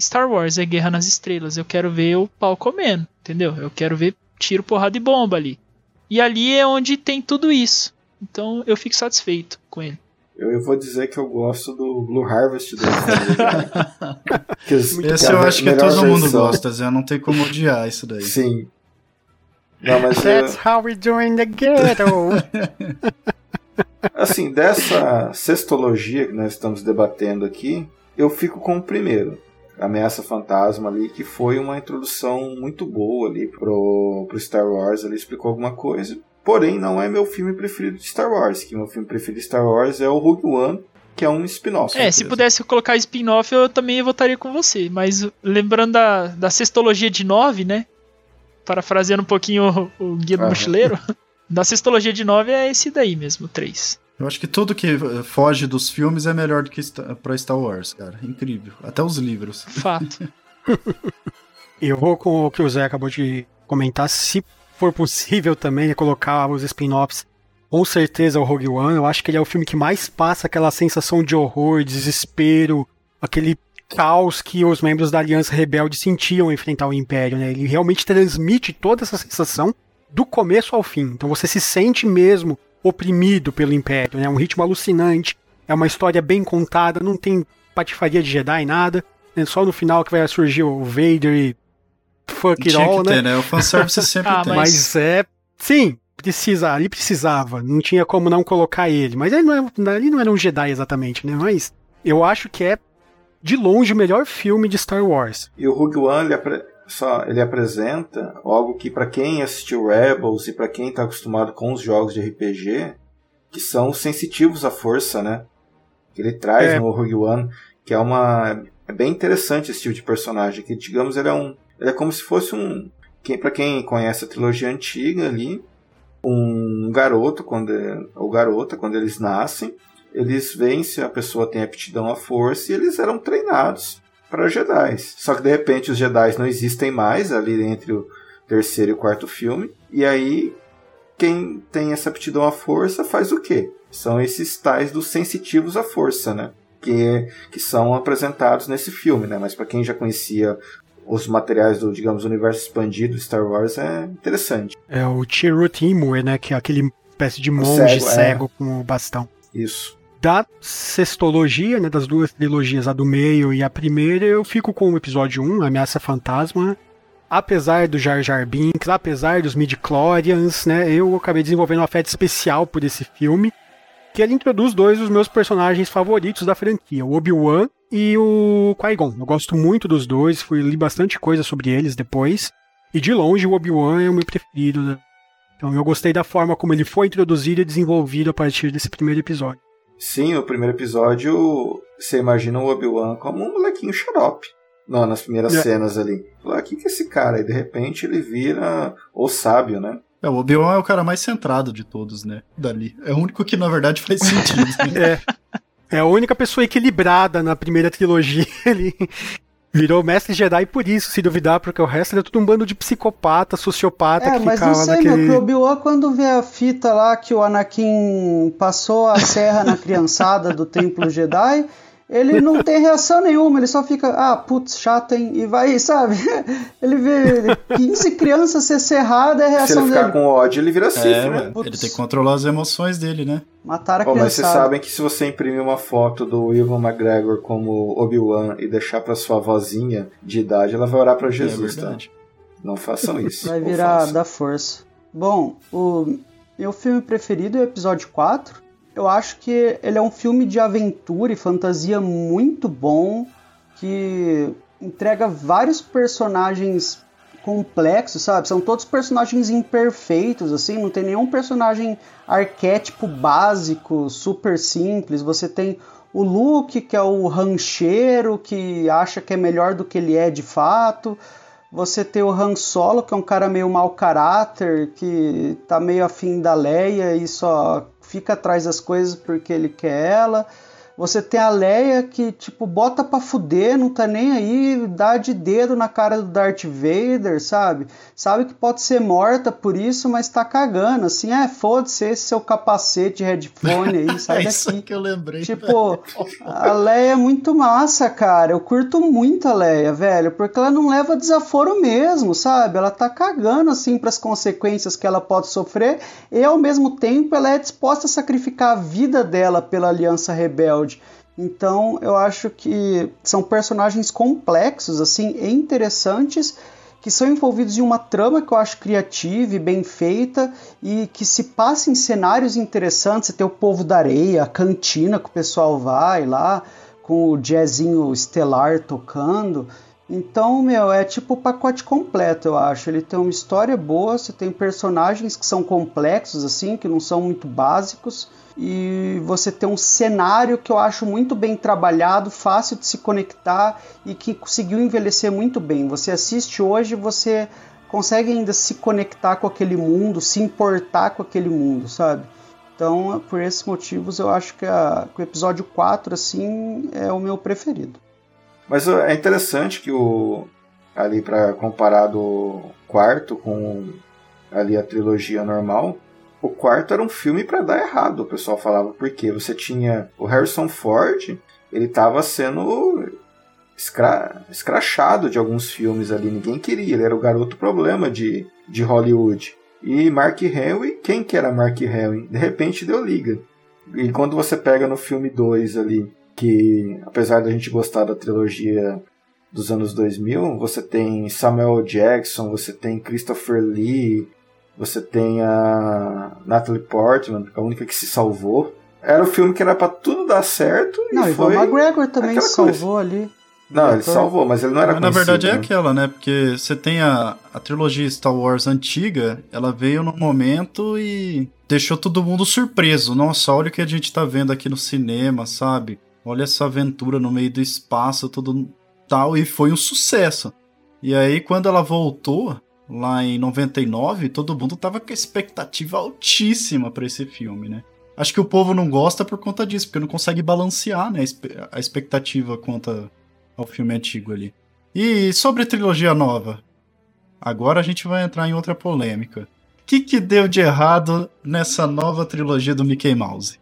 Star Wars é Guerra nas Estrelas. Eu quero ver o pau comendo, entendeu? Eu quero ver tiro, porrada e bomba ali. E ali é onde tem tudo isso. Então eu fico satisfeito com ele. Eu, eu vou dizer que eu gosto do Blue Harvest dele. os- Esse que é eu acho que todo mundo versão. gosta, Zé. Não tem como odiar isso daí. Sim. Não, mas That's eu, how we do in the ghetto. assim, dessa sextologia que nós estamos debatendo aqui, eu fico com o primeiro. Ameaça Fantasma ali, que foi uma introdução muito boa ali pro, pro Star Wars, ele explicou alguma coisa. Porém, não é meu filme preferido de Star Wars, que meu filme preferido de Star Wars é o Rogue One, que é um spin-off. É, se pudesse colocar spin-off, eu também votaria com você. Mas lembrando da, da sextologia de 9, né? Parafraseando um pouquinho o, o Guia do Mochileiro. Da sextologia de 9 é esse daí mesmo, 3. Eu acho que tudo que foge dos filmes é melhor do que pra Star Wars, cara. Incrível. Até os livros. Fato. eu vou com o que o Zé acabou de comentar. Se for possível também colocar os spin-offs, com certeza o Rogue One. Eu acho que ele é o filme que mais passa aquela sensação de horror, desespero, aquele caos que os membros da Aliança Rebelde sentiam ao enfrentar o Império, né? Ele realmente transmite toda essa sensação do começo ao fim. Então você se sente mesmo oprimido pelo Império, né? Um ritmo alucinante, é uma história bem contada, não tem patifaria de Jedi, nada. É só no final que vai surgir o Vader e fuck it all, né? Ter, né? O fanservice sempre ah, tem. Mas é... Sim, precisa, ali precisava. Não tinha como não colocar ele. Mas ele não, é, ele não era um Jedi exatamente, né? Mas eu acho que é, de longe, o melhor filme de Star Wars. E o Rogue One, ele, apre só, ele apresenta algo que para quem assistiu Rebels e para quem está acostumado com os jogos de RPG, que são os sensitivos à força, né? Que ele traz é. no Rogue One, que é uma é bem interessante esse tipo de personagem, que digamos ele é um, é como se fosse um, quem para quem conhece a trilogia antiga ali, um garoto quando ou garota quando eles nascem, eles veem se a pessoa tem aptidão à força e eles eram treinados para Jedi. Só que de repente os Jedi não existem mais ali entre o terceiro e o quarto filme. E aí quem tem essa aptidão à força faz o quê? São esses tais dos sensitivos à força, né? Que, que são apresentados nesse filme, né? Mas para quem já conhecia os materiais do, digamos, universo expandido Star Wars é interessante. É o Chirrut Imwe, né? Que é aquele espécie de monge cego, cego é. com o bastão. Isso da sextologia, né, das duas trilogias, a do meio e a primeira, eu fico com o episódio 1, Ameaça Fantasma. Apesar do Jar Jar Binks, apesar dos midi-chlorians, né, eu acabei desenvolvendo um afeto especial por esse filme, que ele introduz dois dos meus personagens favoritos da franquia, o Obi-Wan e o Qui-Gon. Eu gosto muito dos dois, fui li bastante coisa sobre eles depois, e de longe o Obi-Wan é o meu preferido. Né? Então eu gostei da forma como ele foi introduzido e desenvolvido a partir desse primeiro episódio. Sim, no primeiro episódio você imagina o Obi-Wan como um molequinho xarope. Não, nas primeiras é. cenas ali. Fala, o que, que é esse cara? E de repente ele vira o sábio, né? É, o Obi-Wan é o cara mais centrado de todos, né? Dali. É o único que, na verdade, faz sentido. Né? é. É a única pessoa equilibrada na primeira trilogia. Ele Virou mestre Jedi por isso, se duvidar, porque o resto era tudo um bando de psicopata, sociopata é, que mas ficava não sei, naquele... meu, o Obi-Wan quando vê a fita lá que o Anakin passou a serra na criançada do Templo Jedi, ele não tem reação nenhuma, ele só fica, ah, putz, chato, hein? E vai, sabe? Ele vê 15 crianças ser serrada, é a reação dele. Se ele ficar dele. com ódio, ele vira cifre, é, né? Ele tem que controlar as emoções dele, né? Matar a criançada. Mas vocês sabem que se você imprimir uma foto do Ivan McGregor como Obi-Wan e deixar pra sua vozinha de idade, ela vai orar pra é Jesus, é tá? Não façam isso. Vai virar da força. Bom, o meu filme preferido é o episódio 4, eu acho que ele é um filme de aventura e fantasia muito bom, que entrega vários personagens complexos, sabe? São todos personagens imperfeitos, assim, não tem nenhum personagem arquétipo básico, super simples. Você tem o Luke, que é o rancheiro, que acha que é melhor do que ele é de fato. Você tem o Han Solo, que é um cara meio mau caráter, que tá meio afim da Leia e só fica atrás das coisas porque ele quer ela. Você tem a Leia que, tipo, bota pra fuder, não tá nem aí, dá de dedo na cara do Darth Vader, sabe? Sabe que pode ser morta por isso, mas tá cagando, assim, é, foda-se esse seu capacete headphone aí, sai é daqui. Isso que eu lembrei. Tipo, a Leia é muito massa, cara. Eu curto muito a Leia, velho, porque ela não leva desaforo mesmo, sabe? Ela tá cagando, assim, pras consequências que ela pode sofrer e, ao mesmo tempo, ela é disposta a sacrificar a vida dela pela Aliança Rebelde. Então eu acho que são personagens complexos assim e interessantes que são envolvidos em uma trama que eu acho criativa e bem feita e que se passa em cenários interessantes. Você tem o povo da areia, a cantina que o pessoal vai lá, com o jazzinho estelar tocando. Então, meu, é tipo o pacote completo, eu acho. Ele tem uma história boa, você tem personagens que são complexos, assim, que não são muito básicos, e você tem um cenário que eu acho muito bem trabalhado, fácil de se conectar e que conseguiu envelhecer muito bem. Você assiste hoje, você consegue ainda se conectar com aquele mundo, se importar com aquele mundo, sabe? Então, por esses motivos, eu acho que, a, que o episódio 4, assim, é o meu preferido. Mas é interessante que o ali para comparar do quarto com ali a trilogia normal, o quarto era um filme para dar errado, o pessoal falava, porque você tinha o Harrison Ford, ele estava sendo escra escrachado de alguns filmes ali, ninguém queria, ele era o garoto problema de, de Hollywood. E Mark Henry, quem que era Mark Henry? De repente deu liga. E quando você pega no filme 2 ali, que apesar da gente gostar da trilogia dos anos 2000, você tem Samuel Jackson, você tem Christopher Lee, você tem a Natalie Portman, a única que se salvou. Era o filme que era para tudo dar certo Não, e foi o McGregor também se salvou ali. Não, ele salvou, mas ele não era mas, Na verdade é né? aquela, né? Porque você tem a, a trilogia Star Wars antiga, ela veio no momento e deixou todo mundo surpreso. Nossa, olha o que a gente tá vendo aqui no cinema, sabe? Olha essa aventura no meio do espaço, tudo tal, e foi um sucesso. E aí, quando ela voltou, lá em 99, todo mundo tava com expectativa altíssima para esse filme, né? Acho que o povo não gosta por conta disso, porque não consegue balancear né, a expectativa quanto ao filme antigo ali. E sobre a trilogia nova? Agora a gente vai entrar em outra polêmica. O que, que deu de errado nessa nova trilogia do Mickey Mouse?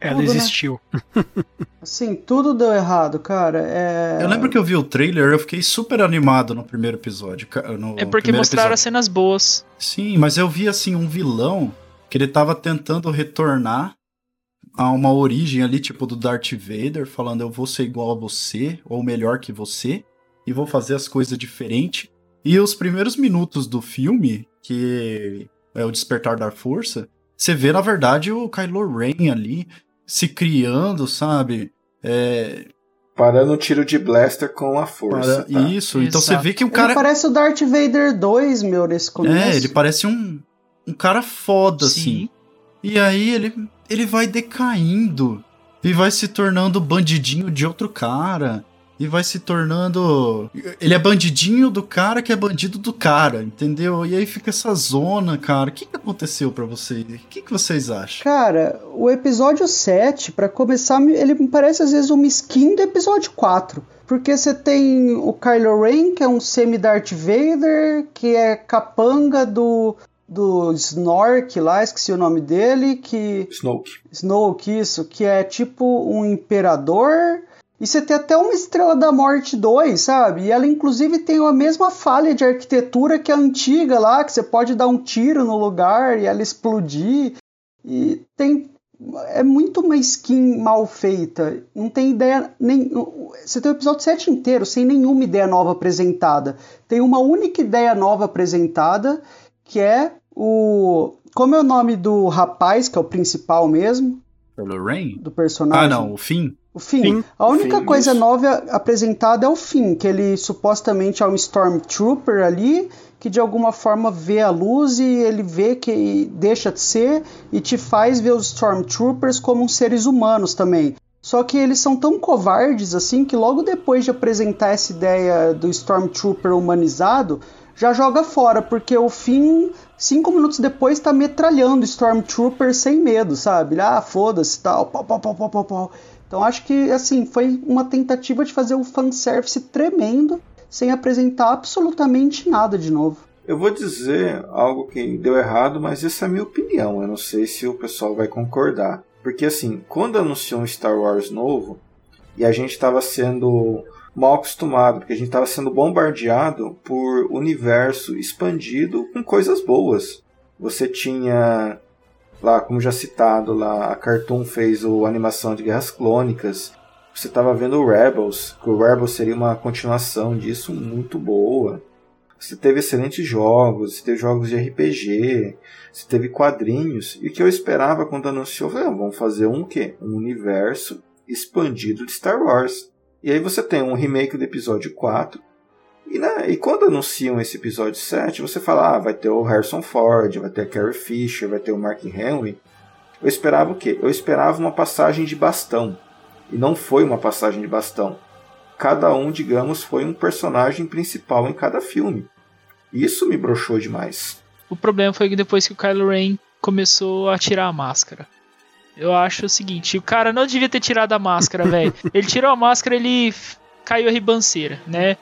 Ela tudo, né? existiu. Né? Assim, tudo deu errado, cara. É... Eu lembro que eu vi o trailer, eu fiquei super animado no primeiro episódio. No é porque mostraram episódio. as cenas boas. Sim, mas eu vi assim um vilão que ele tava tentando retornar a uma origem ali, tipo do Darth Vader, falando eu vou ser igual a você, ou melhor que você, e vou fazer as coisas diferente. E os primeiros minutos do filme, que é o Despertar da Força, você vê, na verdade, o Kylo Ren ali se criando, sabe? É... Parando um tiro de blaster com a força. Para... Tá? Isso, Exato. então você vê que o cara. Ele parece o Darth Vader 2, meu, nesse começo. É, ele parece um, um cara foda, Sim. assim. E aí ele, ele vai decaindo e vai se tornando bandidinho de outro cara e vai se tornando. Ele é bandidinho do cara que é bandido do cara, entendeu? E aí fica essa zona, cara. O que, que aconteceu para vocês? O que, que vocês acham? Cara, o episódio 7, para começar, ele me parece às vezes uma skin do episódio 4. Porque você tem o Kylo Ren, que é um semi-Darth Vader, que é capanga do, do Snork lá, esqueci o nome dele, que... Snoke. Snoke, isso, que é tipo um imperador e você tem até uma Estrela da Morte 2, sabe? E ela inclusive tem a mesma falha de arquitetura que a antiga lá, que você pode dar um tiro no lugar e ela explodir. E tem é muito uma skin mal feita. Não tem ideia nem você tem o episódio 7 inteiro sem nenhuma ideia nova apresentada. Tem uma única ideia nova apresentada, que é o como é o nome do rapaz, que é o principal mesmo? Lorraine? Do personagem. Ah, não, o Finn. O Finn. A única Finn, coisa isso. nova apresentada é o Finn, que ele supostamente é um Stormtrooper ali, que de alguma forma vê a luz e ele vê que deixa de ser e te faz ver os Stormtroopers como seres humanos também. Só que eles são tão covardes assim que logo depois de apresentar essa ideia do Stormtrooper humanizado, já joga fora, porque o Finn, cinco minutos depois, está metralhando Stormtrooper sem medo, sabe? Ah, foda-se tal, pau, pau, pau, pau, pau, pau. Então acho que assim foi uma tentativa de fazer um fanservice tremendo sem apresentar absolutamente nada de novo. Eu vou dizer algo que deu errado, mas essa é a minha opinião. Eu não sei se o pessoal vai concordar. Porque assim, quando anunciou um Star Wars novo, e a gente estava sendo mal acostumado, porque a gente estava sendo bombardeado por universo expandido com coisas boas. Você tinha lá, como já citado, lá a Cartoon fez a animação de Guerras Clônicas. Você estava vendo o Rebels, que o Rebels seria uma continuação disso muito boa. Você teve excelentes jogos, você teve jogos de RPG, você teve quadrinhos. E o que eu esperava quando anunciou, ah, vamos fazer um quê? Um universo expandido de Star Wars. E aí você tem um remake do episódio 4. E, né, e quando anunciam esse episódio 7, você fala, ah, vai ter o Harrison Ford, vai ter a Carrie Fisher, vai ter o Mark Henry. Eu esperava o quê? Eu esperava uma passagem de bastão. E não foi uma passagem de bastão. Cada um, digamos, foi um personagem principal em cada filme. Isso me broxou demais. O problema foi que depois que o Kylo Ren começou a tirar a máscara. Eu acho o seguinte, o cara não devia ter tirado a máscara, velho. Ele tirou a máscara, ele caiu a ribanceira, né?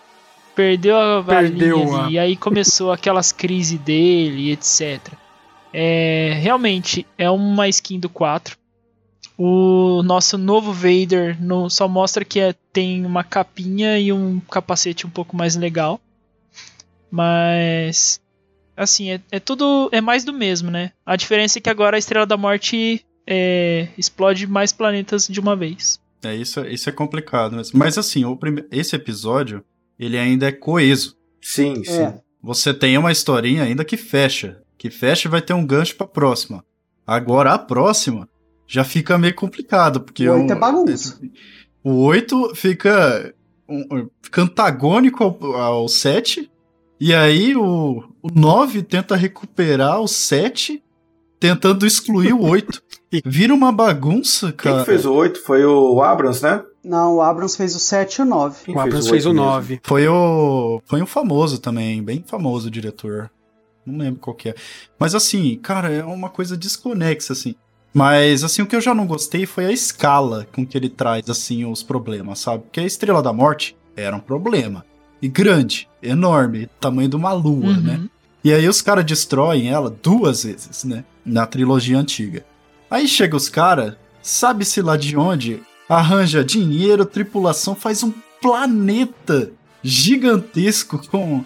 Perdeu a Perdeu ali, e aí começou aquelas crises dele, etc. É, realmente, é uma skin do 4. O nosso novo Vader no, só mostra que é, tem uma capinha e um capacete um pouco mais legal. Mas assim, é, é, tudo. É mais do mesmo, né? A diferença é que agora a Estrela da Morte é, explode mais planetas de uma vez. É, isso, isso é complicado. Mas, mas assim, o prime... esse episódio, ele ainda é coeso. Sim, sim. É. Você tem uma historinha ainda que fecha. Que fecha e vai ter um gancho pra próxima. Agora, a próxima já fica meio complicado, porque... O 8 é bagunça. O 8 fica, um, fica antagônico ao, ao 7 e aí o, o 9 tenta recuperar o 7, tentando excluir o 8. Vira uma bagunça, cara. Quem fez o 8 foi o Abrams, né? Não, o Abrams fez o 7 e o 9. Quem o Abrams fez o, 9. Foi o. Foi um famoso também, bem famoso o diretor. Não lembro qual que é. Mas assim, cara, é uma coisa desconexa, assim. Mas, assim, o que eu já não gostei foi a escala com que ele traz, assim, os problemas, sabe? Porque a Estrela da Morte era um problema. E grande, enorme, tamanho de uma lua, uhum. né? E aí os caras destroem ela duas vezes, né? Na trilogia antiga. Aí chega os caras, sabe-se lá de onde, arranja dinheiro, tripulação, faz um planeta gigantesco com.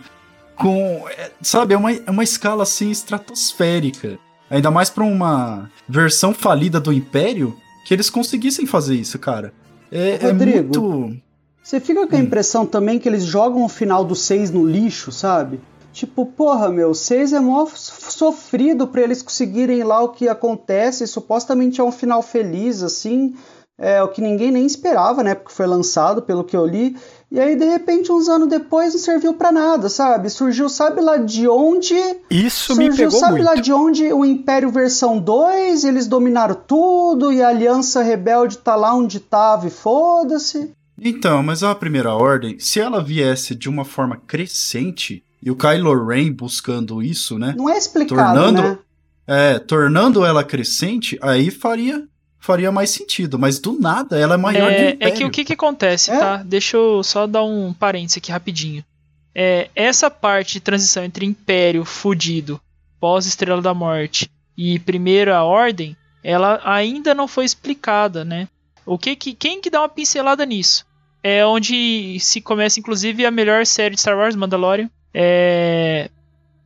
com. É, sabe, é uma, é uma escala assim estratosférica. Ainda mais pra uma versão falida do Império, que eles conseguissem fazer isso, cara. É, é Rodrigo, é muito. Você fica com a hum. impressão também que eles jogam o final do 6 no lixo, sabe? Tipo, porra, meu, 6 é mó sofrido para eles conseguirem lá o que acontece. Supostamente é um final feliz, assim. É o que ninguém nem esperava, né? Porque foi lançado, pelo que eu li. E aí, de repente, uns anos depois, não serviu para nada, sabe? Surgiu, sabe lá de onde. Isso surgiu, me pegou sabe muito. lá de onde o Império versão 2, eles dominaram tudo e a Aliança Rebelde tá lá onde tava e foda-se. Então, mas a primeira ordem, se ela viesse de uma forma crescente, e o Kylo Ren buscando isso, né? Não é explicado, tornando, né? É, tornando ela crescente, aí faria faria mais sentido, mas do nada ela é maior é, É que o que que acontece, é? tá? Deixa eu só dar um parênteses aqui rapidinho. É, essa parte de transição entre Império fudido, pós-Estrela da Morte e Primeira Ordem, ela ainda não foi explicada, né? O que que quem que dá uma pincelada nisso? É onde se começa inclusive a melhor série de Star Wars, Mandalorian. É...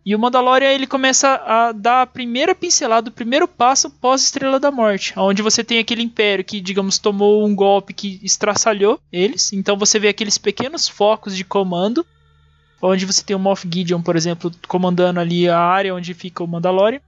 E o Mandalorian ele começa a dar a primeira pincelada, o primeiro passo pós Estrela da Morte, onde você tem aquele império que, digamos, tomou um golpe que estraçalhou eles. Então você vê aqueles pequenos focos de comando, onde você tem o Moff Gideon, por exemplo, comandando ali a área onde fica o Mandalorian.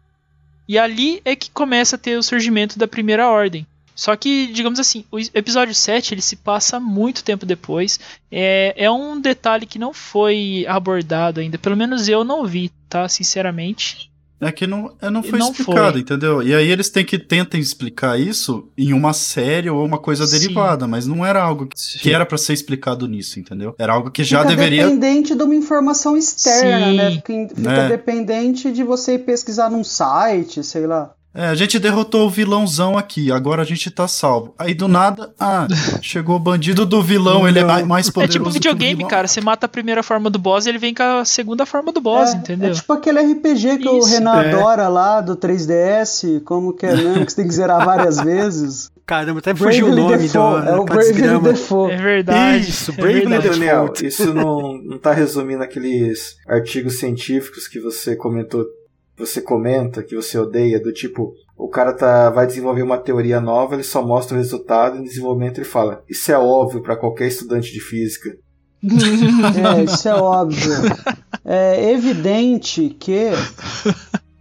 E ali é que começa a ter o surgimento da Primeira Ordem. Só que, digamos assim, o episódio 7 ele se passa muito tempo depois. É, é um detalhe que não foi abordado ainda. Pelo menos eu não vi, tá? Sinceramente. É que não, é, não foi não explicado, foi. entendeu? E aí eles têm que tentar explicar isso em uma série ou uma coisa Sim. derivada, mas não era algo que, que era para ser explicado nisso, entendeu? Era algo que já fica deveria. dependente de uma informação externa, Sim. né? Fica, fica é. dependente de você ir pesquisar num site, sei lá. É, a gente derrotou o vilãozão aqui, agora a gente tá salvo. Aí do nada, ah, chegou o bandido do vilão, ele é mais poderoso. É tipo videogame, cara. Você mata a primeira forma do boss e ele vem com a segunda forma do boss, é, entendeu? É tipo aquele RPG que Isso, o Renan é. adora lá do 3DS, como que é mesmo, que você tem que zerar várias vezes. Caramba, até fugiu o nome Default, do, É o Bravely Default. É verdade. Isso, é Bravely Default. Daniel, isso não, não tá resumindo aqueles artigos científicos que você comentou você comenta, que você odeia, do tipo, o cara tá, vai desenvolver uma teoria nova, ele só mostra o resultado e no desenvolvimento ele fala: Isso é óbvio para qualquer estudante de física. é, isso é óbvio. É evidente que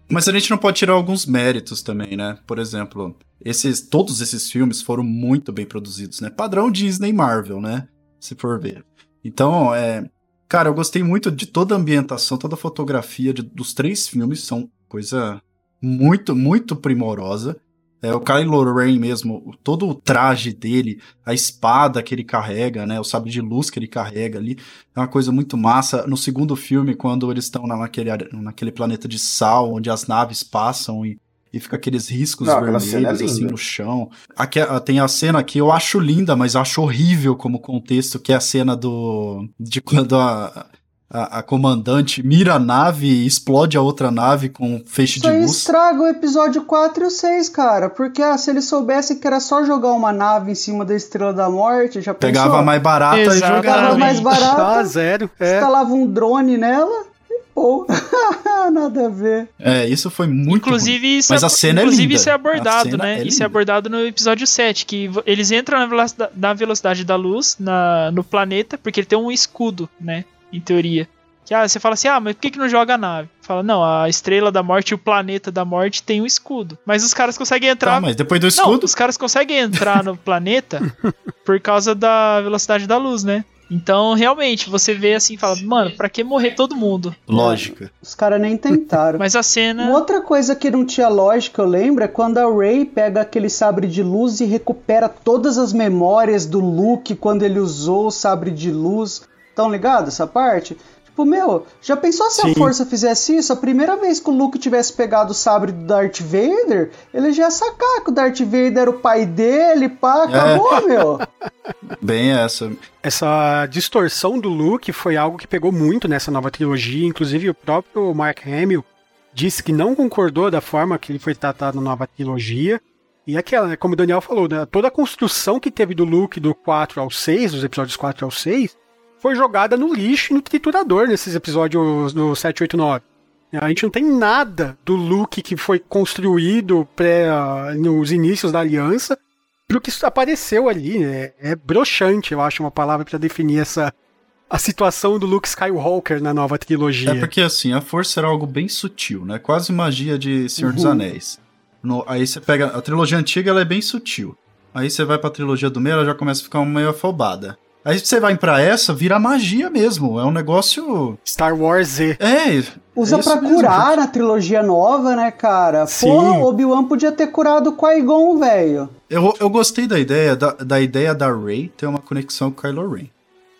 Mas a gente não pode tirar alguns méritos também, né? Por exemplo, esses, todos esses filmes foram muito bem produzidos, né? Padrão Disney e Marvel, né? Se for ver. Então, é. Cara, eu gostei muito de toda a ambientação, toda a fotografia de, dos três filmes, são coisa muito, muito primorosa. É, o Kylo Ren mesmo, todo o traje dele, a espada que ele carrega, né, o sabre de luz que ele carrega ali, é uma coisa muito massa. No segundo filme, quando eles estão naquele, naquele planeta de sal, onde as naves passam e, e fica aqueles riscos Não, vermelhos é assim no chão. Aqui, tem a cena que eu acho linda, mas acho horrível como contexto, que é a cena do de quando a, a, a, comandante mira a nave e explode a outra nave com um feixe Isso de luz. estraga o episódio 4 e o 6, cara. Porque ah, se eles soubessem que era só jogar uma nave em cima da Estrela da Morte, já Pegava pensou? mais barata Exatamente. e jogava. Pegava mais barata, Ah, zero. É. instalava um drone nela e pô. Nada a ver. É, isso foi muito Inclusive, ruim. isso Mas é, a cena é inclusive linda. isso é abordado, né? é isso é abordado no episódio 7, que eles entram na velocidade, na velocidade da luz na, no planeta, porque ele tem um escudo, né? Em teoria. Que ah, você fala assim, ah, mas por que, que não joga a nave? Fala, não, a estrela da morte e o planeta da morte tem um escudo. Mas os caras conseguem entrar. Tá, mas depois do Não, escudo. os caras conseguem entrar no planeta por causa da velocidade da luz, né? Então, realmente, você vê assim e fala, mano, pra que morrer todo mundo? Lógica. Os caras nem tentaram. Mas a cena. Uma outra coisa que não tinha lógica, eu lembro, é quando a Rey pega aquele sabre de luz e recupera todas as memórias do Luke quando ele usou o sabre de luz. Tão ligado essa parte? Tipo, meu, já pensou se Sim. a força fizesse isso? A primeira vez que o Luke tivesse pegado o sabre do Darth Vader, ele já ia sacar que o Darth Vader era o pai dele, pá, acabou, meu. Bem essa. Essa distorção do Luke foi algo que pegou muito nessa nova trilogia. Inclusive, o próprio Mark Hamill disse que não concordou da forma que ele foi tratado na nova trilogia. E aquela, né, como o Daniel falou, né, toda a construção que teve do Luke do 4 ao 6, dos episódios 4 ao 6, foi jogada no lixo e no triturador nesses episódios no 7, 8 9. A gente não tem nada do Luke que foi construído pré, ah, nos inícios da aliança pro que apareceu ali. né? É broxante, eu acho, uma palavra pra definir essa a situação do Luke Skywalker na nova trilogia. É porque assim, a força era algo bem sutil, né? Quase magia de Senhor dos Uhum. Anéis. No- aí você pega. A trilogia antiga ela é bem sutil. Aí você vai pra trilogia do meio, ela já começa a ficar meio afobada. Aí você vai pra essa, vira magia mesmo. É um negócio. Star Wars Z. É. Usa é pra mesmo, curar gente. na trilogia nova, né, cara? Sim. Pô, Obi-Wan podia ter curado o Qui-Gon, velho. Eu, eu gostei da ideia da, da ideia da Rey ter uma conexão com o Kylo Ren.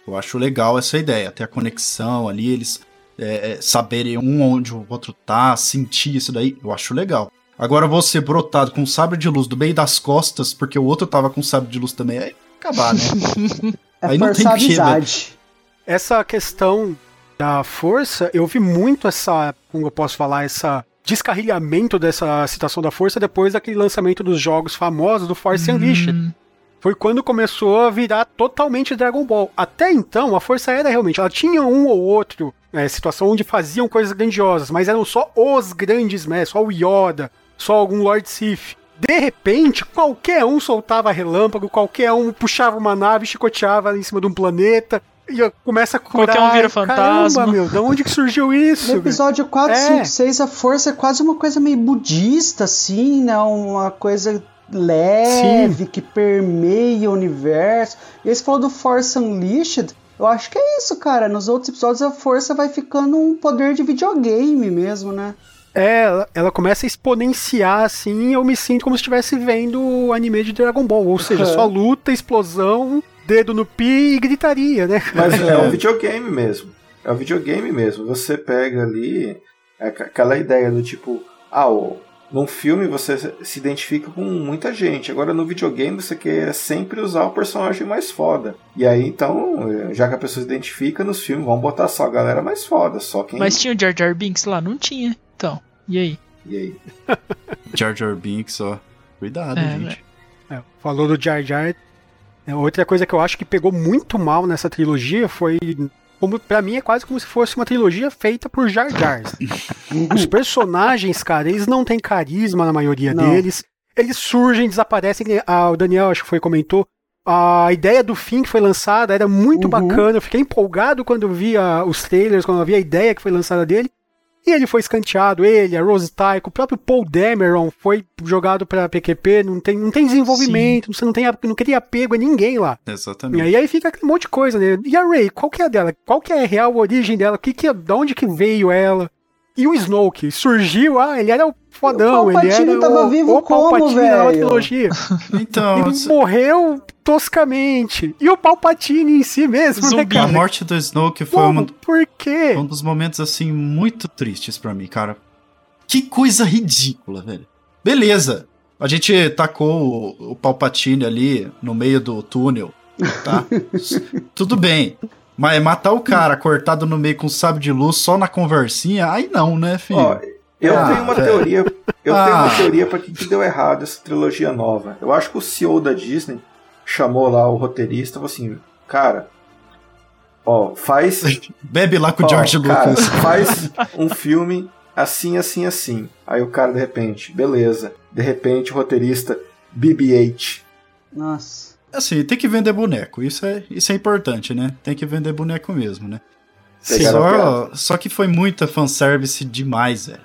Eu acho legal essa ideia, ter a conexão ali, eles é, é, saberem um onde o outro tá, sentir isso daí, eu acho legal. Agora você brotado com um sabre de luz do meio das costas, porque o outro tava com um sabre de luz também, aí acabar, né? É Aí não tem velho. amizade. Essa questão da força, eu vi muito essa, como eu posso falar, essa descarrilhamento dessa situação da força depois daquele lançamento dos jogos famosos do Force Unleashed. Hum, Foi quando começou a virar totalmente Dragon Ball. Até então, a força era realmente, ela tinha um ou outro é, situação onde faziam coisas grandiosas, mas eram só os grandes mestres, só o Yoda, só algum Lord Sith. De repente, qualquer um soltava relâmpago, qualquer um puxava uma nave, chicoteava em cima de um planeta, e começa a curar. Qualquer um vira fantasma. Caramba, meu, de onde que surgiu isso? No episódio 4, É. 5, 6, a força é quase uma coisa meio budista, assim, né? Uma coisa leve, que permeia o universo. E aí você falou do Force Unleashed. Eu acho que é isso, cara. Nos outros episódios a força vai ficando um poder de videogame mesmo, né? É, ela, ela começa a exponenciar assim, eu me sinto como se estivesse vendo o anime de Dragon Ball. Ou seja, Uhum. só luta, explosão, dedo no pi e gritaria, né? Mas é um videogame mesmo. É um videogame mesmo. Você pega ali é aqu- aquela ideia do tipo, ah, o- num filme você se identifica com muita gente. Agora no videogame você quer sempre usar o personagem mais foda. E aí então, já que a pessoa se identifica nos filmes, vamos botar só a galera mais foda, só quem. Mas tinha o Jar Jar Binks lá? Não tinha. Então, e aí? E aí? Jar Jar Binks, ó. Cuidado, É, gente. É, falou do Jar Jar. É, outra coisa que eu acho que pegou muito mal nessa trilogia foi. Como, pra mim é quase como se fosse uma trilogia feita por Jar Jars. Os personagens, cara, eles não têm carisma na maioria Não. deles. Eles surgem, desaparecem. Ah, o Daniel, acho que foi, comentou. A ideia do fim que foi lançada era muito Uhum. bacana. Eu fiquei empolgado quando eu vi ah, os trailers, quando eu vi a ideia que foi lançada dele. E ele foi escanteado, ele, a Rose Tycho, o próprio Paul Dameron foi jogado pra PQP, não tem, não tem desenvolvimento, você não, tem, não cria apego a ninguém lá. E Exatamente. aí, aí fica aquele monte de coisa, né? E a Ray, qual que é a dela? Qual que é a real origem dela? Que que, é- de onde que veio ela? E o Snoke surgiu, ah, ele era o fodão, O ele Palpatine era tava o, vivo o Palpatine velho? trilogia. Então, Ele morreu toscamente. E o Palpatine em si mesmo, né, Zumbi. a cara? morte do Snoke foi Como? uma, Por quê? um dos momentos, assim, muito tristes pra mim, cara. Que coisa ridícula, velho. Beleza. A gente tacou o, o Palpatine ali no meio do túnel, tá? Tudo bem. Mas matar o cara cortado no meio com sabre de luz só na conversinha, aí não, né, filho? Ó, eu Ah, tenho uma velho. teoria. Eu Ah. tenho uma teoria pra que, que deu errado essa trilogia nova. Eu acho que o CEO da Disney chamou lá o roteirista e falou assim, cara, ó, faz. Bebe lá com o George cara, Lucas. faz um filme assim, assim, assim. Aí o cara, de repente, beleza. De repente, o roteirista BB-8. Nossa. Assim, tem que vender boneco. Isso é, isso é importante, né? Tem que vender boneco mesmo, né? Sim. A Só, só que foi muita fanservice demais, velho.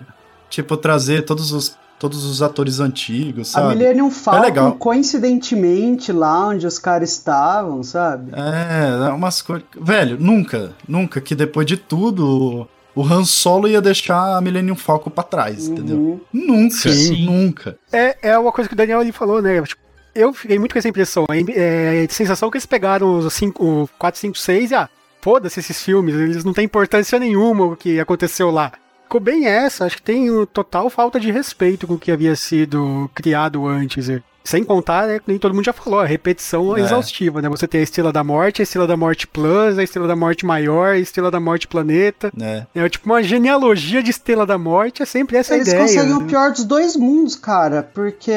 Tipo, trazer todos os, todos os atores antigos, A sabe? Millennium Falcon, legal. coincidentemente, lá onde os caras estavam, sabe? É, é umas coisas. Velho, nunca, nunca que depois de tudo o Han Solo ia deixar a Millennium Falcon pra trás, entendeu? Uhum. Nunca, Sim. nunca. É, é uma coisa que o Daniel ali falou, né? Tipo, eu fiquei muito com essa impressão. É, a sensação que eles pegaram os 5, o 4, 5, 6 e ah, foda-se esses filmes, eles não têm importância nenhuma o que aconteceu lá. Ficou bem essa, acho que tem total falta de respeito com o que havia sido criado antes. Sem contar, né, nem todo mundo já falou, a repetição É. exaustiva, né? Você tem a Estrela da Morte, a Estrela da Morte Plus, a Estrela da Morte Maior, a Estrela da Morte Planeta. né? É tipo uma genealogia de Estrela da Morte, é sempre essa Eles ideia. conseguem né? o pior dos dois mundos, cara, porque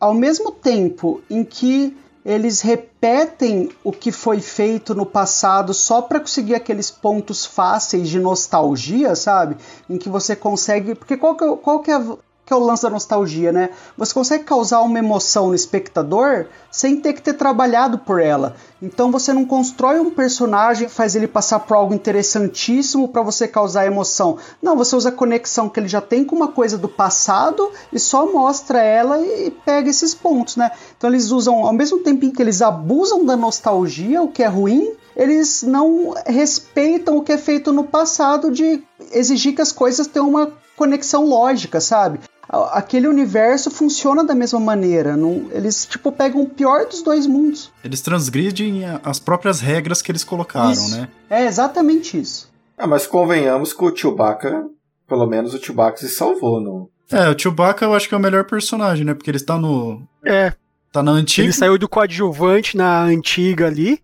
ao mesmo tempo em que eles repetem o que foi feito no passado só para conseguir aqueles pontos fáceis de nostalgia, sabe? Em que você consegue. Porque qual que é, qual que é, que é o lance da nostalgia, né? Você consegue causar uma emoção no espectador sem ter que ter trabalhado por ela. Então você não constrói um personagem, faz ele passar por algo interessantíssimo para você causar emoção. Não, você usa a conexão que ele já tem com uma coisa do passado e só mostra ela e pega esses pontos, né? Então eles usam, ao mesmo tempo em que eles abusam da nostalgia, o que é ruim, eles não respeitam o que é feito no passado de exigir que as coisas tenham uma conexão lógica, sabe? Aquele universo funciona da mesma maneira. Não, eles, tipo, pegam o pior dos dois mundos. Eles transgridem as próprias regras que eles colocaram, Isso. né? É exatamente isso. Ah, mas convenhamos que o Chewbacca, pelo menos o Chewbacca se salvou, não? É, o Chewbacca eu acho que é o melhor personagem, né? Porque ele está no. É, Tá na antiga. Ele saiu do coadjuvante na antiga ali.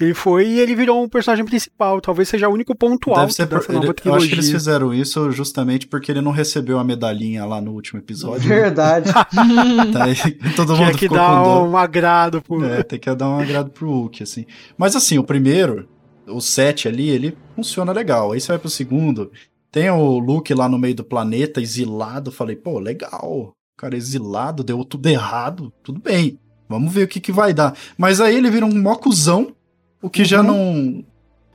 Ele foi e ele virou um personagem principal. Talvez seja o único ponto Deve alto ser por, dessa nova ele- eu acho que eles fizeram isso justamente porque ele não recebeu a medalhinha lá no último episódio. né? Verdade. Tá aí, todo Tinha mundo que ficou dar um agrado pro. É, tem que dar um agrado pro Hulk, assim. Mas assim, o primeiro, o 7 ali, ele funciona legal. Aí você vai pro segundo, tem o Luke lá no meio do planeta, exilado. Falei, pô, legal. Cara, exilado, deu tudo errado, tudo bem. Vamos ver o que, que vai dar. Mas aí ele vira um mocuzão, o que já não,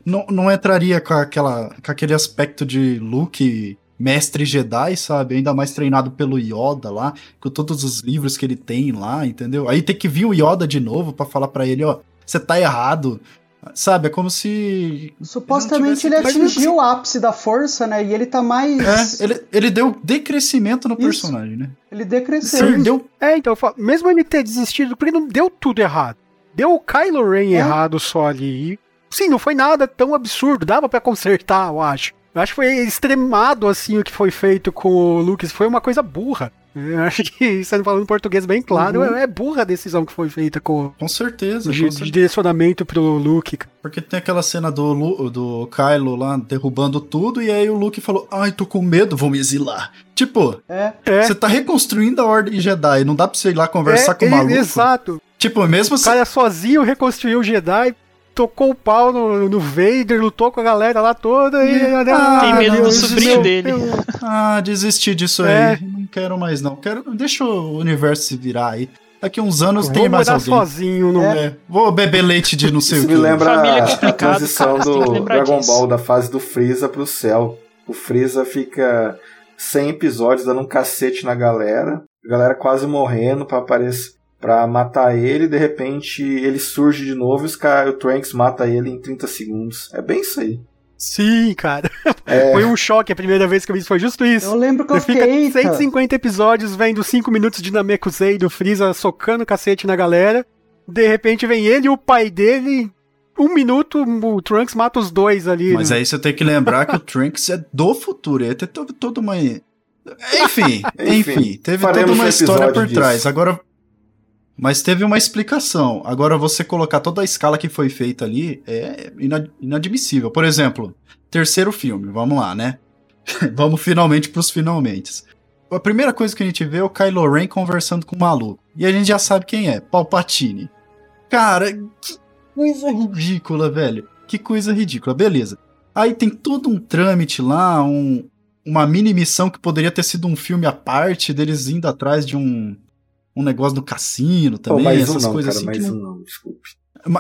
não não entraria com, aquela, com aquele aspecto de Luke mestre Jedi, sabe? Ainda mais treinado pelo Yoda lá, com todos os livros que ele tem lá, entendeu? Aí tem que vir o Yoda de novo pra falar pra ele, ó, você tá errado. Sabe? É como se. Supostamente Ele ele atingiu o ápice da força, né? E ele tá mais. É, ele, ele deu decrescimento no Isso. personagem, né? Ele decresceu. Perdeu. É, então, eu falo, mesmo ele ter desistido, porque não deu tudo errado. Deu o Kylo Ren É. errado só ali. E, sim, não foi nada tão absurdo. Dava pra consertar, eu acho. Eu acho que foi extremado, assim, o que foi feito com o Lucas. Foi uma coisa burra. Eu acho que, sendo falando em português bem claro, Uhum. é é burra a decisão que foi feita com Com certeza. o com de, certeza. de direcionamento pro Luke. Porque tem aquela cena do, Lu- do Kylo lá derrubando tudo, e aí o Luke falou: Ai, tô com medo, vou me exilar. Tipo, É. É, você tá reconstruindo a Ordem Jedi, não dá pra você ir lá conversar é, com o maluco. Exato. Tipo, mesmo O se. cara sozinho reconstruiu o Jedi, tocou o pau no, no Vader, lutou com a galera lá toda e. Ah, Tem medo do sobrinho dele. meu- Ah, desisti disso É. aí. Não quero mais, não. Quero. Deixa o universo se virar aí. Daqui uns anos tem mais alguém. sozinho no. É, Vou beber leite de não sei Isso o me que. lembra Família é a complicado, transição cara, do Dragon disso. Ball da fase do Freeza pro céu. O Freeza fica 100 episódios dando um cacete na galera, a galera quase morrendo para aparecer para matar ele, de repente ele surge de novo e os cara, o Trunks mata ele em 30 segundos. É bem isso aí. Sim, cara. É. Foi um choque a primeira vez que eu vi isso, foi justo isso. Eu lembro que eu fiquei. fica "Eita". 150 episódios vendo 5 minutos de Namekusei do Freeza socando cacete na galera. De repente vem ele e o pai dele. Um minuto, o Trunks mata os dois ali. Mas né? aí você tem que lembrar que o Trunks é do futuro. Ele todo, toda uma. Enfim, enfim, teve toda uma um história por disso. trás. Agora. Mas teve uma explicação. Agora, você colocar toda a escala que foi feita ali é ina- inadmissível. Por exemplo, terceiro filme, vamos lá, né? vamos finalmente pros finalmente. A primeira coisa que a gente vê é o Kylo Ren conversando com o maluco. E a gente já sabe quem é, Palpatine. Cara, que coisa ridícula, velho. Que coisa ridícula, beleza. Aí tem todo um trâmite lá, um, uma mini missão que poderia ter sido um filme à parte, deles indo atrás de um, um negócio no cassino também, um essas não, coisas cara, assim. mais que um não- não, desculpe.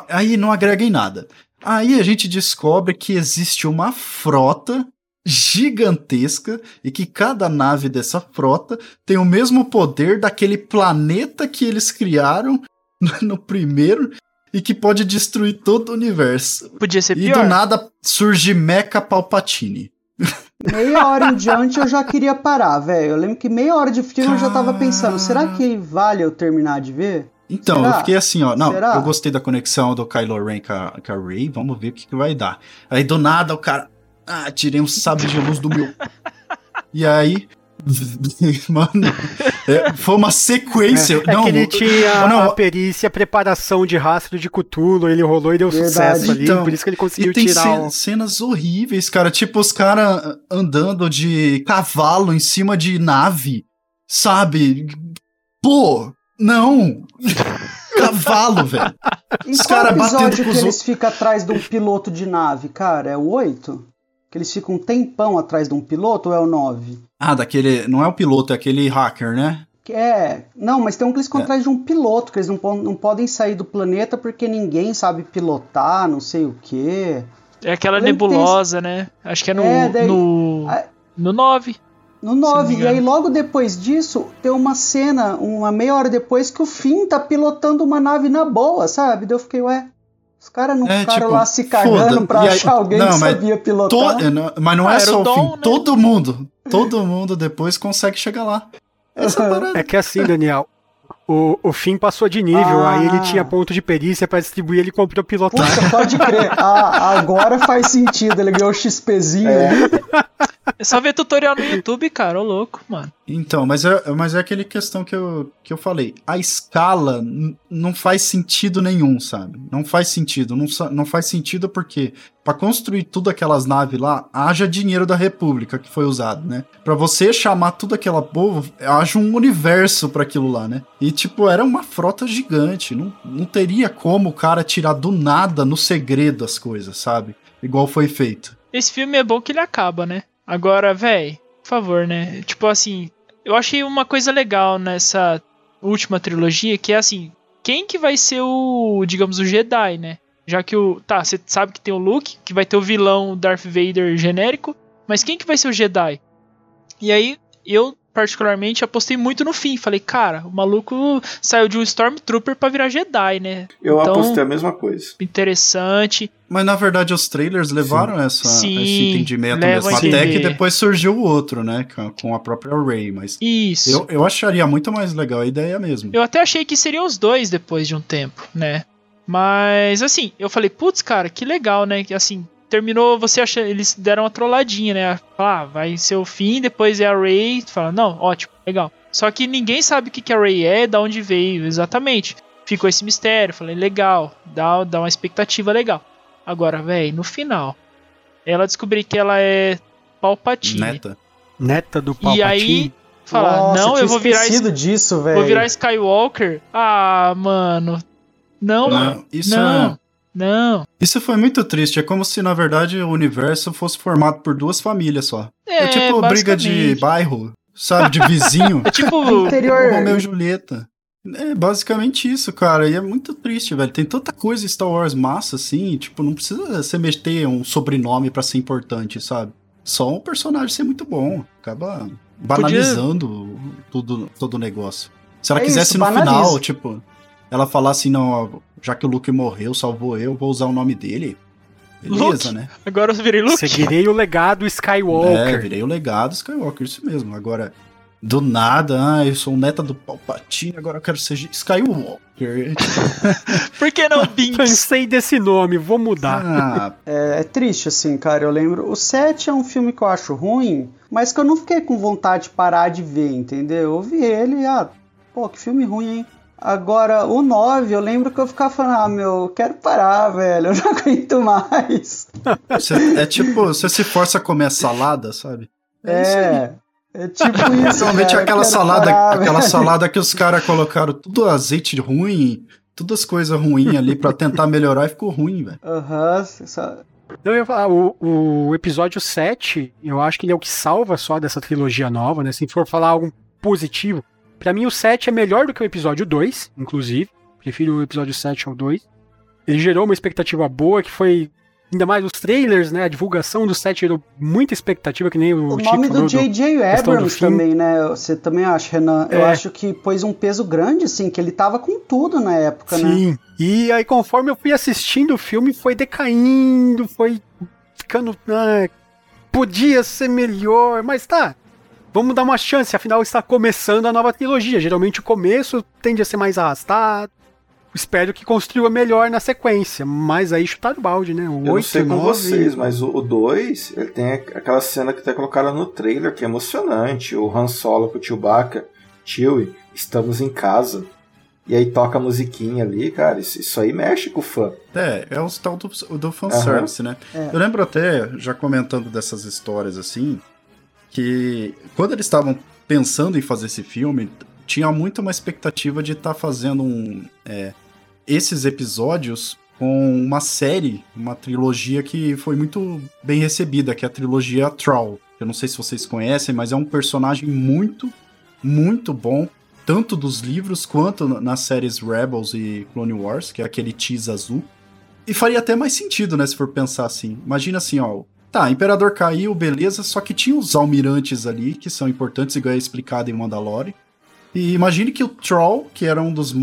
Aí não agrega em nada. Aí a gente descobre que existe uma frota gigantesca e que cada nave dessa frota tem o mesmo poder daquele planeta que eles criaram no primeiro e que pode destruir todo o universo. Podia ser E pior. do nada surge Mecha Palpatine. Meia hora em diante eu já queria parar, velho. Eu lembro que meia hora de filme eu já tava pensando, será que vale eu terminar de ver? Então, Será? eu fiquei assim, ó. Não, Será? eu gostei da conexão do Kylo Ren com a, com a Rey. Vamos ver o que, que vai dar. Aí do nada o cara. Ah, tirei um sabre de luz do meu. e aí. Mano, é, foi uma sequência. É não, que ele tinha não, a perícia, a preparação de rastro de Cthulhu, ele rolou e deu Verdade. sucesso ali, Então, por isso que ele conseguiu E tem tirar cen- o... cenas horríveis, cara. Tipo, os caras andando de cavalo em cima de nave, sabe? Pô, não! cavalo, velho. Os qual cara batendo episódio com que os eles ficam atrás de um piloto de nave, cara? É o 8? Que eles ficam um tempão atrás de um piloto ou é o 9? Ah, daquele. Não é o piloto, é aquele hacker, né? Que É, não, mas tem um que eles ficam É. atrás de um piloto, que eles não, não podem sair do planeta porque ninguém sabe pilotar, não sei o quê. É aquela que tem nebulosa, né? Acho que é no, É, daí- no, no 9. No 9, me e aí logo depois disso, tem uma cena, uma meia hora depois, que o Finn tá pilotando uma nave na boa, sabe? Daí eu fiquei, ué, os caras não É, ficaram tipo, lá se cagando pra aí- achar alguém não, que mas sabia To- pilotar. não, mas não Ah, é só o Dom, fim. né? Todo mundo. Todo mundo depois consegue chegar lá. Essa é parada. É que assim, Daniel, o, o Finn passou de nível, Ah. aí ele tinha ponto de perícia pra distribuir, ele comprou pilotar. Puta, pode crer. Ah, agora faz sentido, ele ganhou o XPzinho É. É só ver tutorial no YouTube, cara. Ô louco, mano. Então, mas é, mas é aquele questão que eu, que eu falei. A escala não faz sentido nenhum, sabe? Não faz sentido. Não, não faz sentido porque pra construir tudo aquelas naves lá, haja dinheiro da República que foi usado, né? Pra você chamar tudo aquela povo, haja um universo pra aquilo lá, né? E, tipo, era uma frota gigante. Não, não teria como o cara tirar do nada no segredo as coisas, sabe? Igual foi feito. Esse filme é bom que ele acaba, né? Agora, véi, por favor, né? Tipo assim, eu achei uma coisa legal nessa última trilogia, que é assim, quem que vai ser o, digamos, o Jedi, né? Já que o. Tá, você sabe que tem o Luke, que vai ter o vilão Darth Vader genérico, mas quem que vai ser o Jedi? E aí, eu particularmente apostei muito no fim. Falei, cara, o maluco saiu de um Stormtrooper pra virar Jedi, né? Eu Então- apostei a mesma coisa. Interessante. Mas na verdade os trailers levaram essa, Sim, esse entendimento mesmo. Até que depois surgiu o outro, né? Com, com a própria Ray. Mas Isso. eu, eu acharia muito mais legal a ideia mesmo. Eu até achei que seriam os dois depois de um tempo, né? Mas assim, eu falei, putz, cara, que legal, né? Que assim, terminou, você acha, eles deram uma trolladinha, né? Ah, vai ser o fim, depois é a Ray, fala, não, ótimo, legal. Só que ninguém sabe o que que a Ray é, da onde veio, exatamente. Ficou esse mistério, falei, legal, dá, dá uma expectativa legal. Agora, velho, no final, ela descobri que ela é Palpatine. Neta. Neta do E Palpatine. aí, falar, Nossa, não, tinha eu vou virar, esquecido disso, velho. vou virar Skywalker. Ah, mano. Não, Não, isso não, é- não. Isso foi muito triste. É como se, na verdade, o universo fosse formado por duas famílias só. É, tipo briga de bairro, sabe? De vizinho. É tipo. Interior. Romeu e Julieta. É basicamente isso, cara. E é muito triste, velho. Tem tanta coisa em Star Wars massa, assim. Tipo, não precisa você meter um sobrenome pra ser importante, sabe? só um personagem ser muito bom. Acaba banalizando Podia... tudo, todo o negócio. Se ela é quisesse isso, no banaliza. final, tipo, ela falasse, não, já que o Luke morreu, salvou eu, vou usar o nome dele. Beleza, Luke. né? Agora eu virei Luke. Seguirei o legado Skywalker. É, virei o legado Skywalker, isso mesmo. Agora, do nada, ah, eu sou neta do Palpatine, agora eu quero ser Skywalker. Por que não Binks? Pensei desse nome, vou mudar. Ah. É, é, triste, assim, cara. Eu lembro. O 7 é um filme que eu acho ruim, mas que eu não fiquei com vontade de parar de ver, entendeu? Eu vi ele e, ah, pô, que filme ruim, hein? Agora, o 9, eu lembro que eu ficava falando, ah, meu, quero parar, velho, eu não aguento mais. É tipo, você se força a comer salada, sabe? É, é, é tipo isso. Normalmente cara, aquela salada, parar, aquela velho. salada que os caras colocaram tudo azeite ruim, todas as coisas ruins ali para tentar melhorar e ficou ruim, velho. Aham, uhum, eu ia falar, o, o episódio 7, eu acho que ele é o que salva só dessa trilogia nova, né? Se for falar algo positivo, para mim, o 7 é melhor do que o episódio 2, inclusive. Prefiro o episódio 7 ao 2. Ele gerou uma expectativa boa, que foi. Ainda mais os trailers, né? A divulgação do 7 gerou muita expectativa, que nem o O nome do J.J. Abrams também, né? Você também acha, Renan? É. Eu acho que pôs um peso grande, assim, que ele tava com tudo na época, Sim. né? Sim. E aí, conforme eu fui assistindo o filme, foi decaindo, foi ficando. Ah, podia ser melhor, mas tá vamos dar uma chance, afinal está começando a nova trilogia. Geralmente o começo tende a ser mais arrastado. Espero que construa melhor na sequência, mas aí chutar o balde, né? O Eu 8, não sei com 9... vocês, mas o 2, ele tem aquela cena que até colocaram no trailer, que é emocionante. O Han Solo com o Chewbacca, Chewie, estamos em casa. E aí toca a musiquinha ali, cara, isso, isso aí mexe com o fã. É, é o tal do, do fanservice, uhum. né? É. Eu lembro até, já comentando dessas histórias assim, que quando eles estavam pensando em fazer esse filme, tinha muito uma expectativa de estar tá fazendo um, é, esses episódios com uma série, uma trilogia que foi muito bem recebida, que é a trilogia Troll. Eu não sei se vocês conhecem, mas é um personagem muito, muito bom, tanto dos livros quanto nas séries Rebels e Clone Wars, que é aquele tease azul. E faria até mais sentido, né, se for pensar assim. Imagina assim, ó, Tá, Imperador caiu, beleza, só que tinha os almirantes ali, que são importantes, igual é explicado em Mandalore. E imagine que o Troll, que era um dos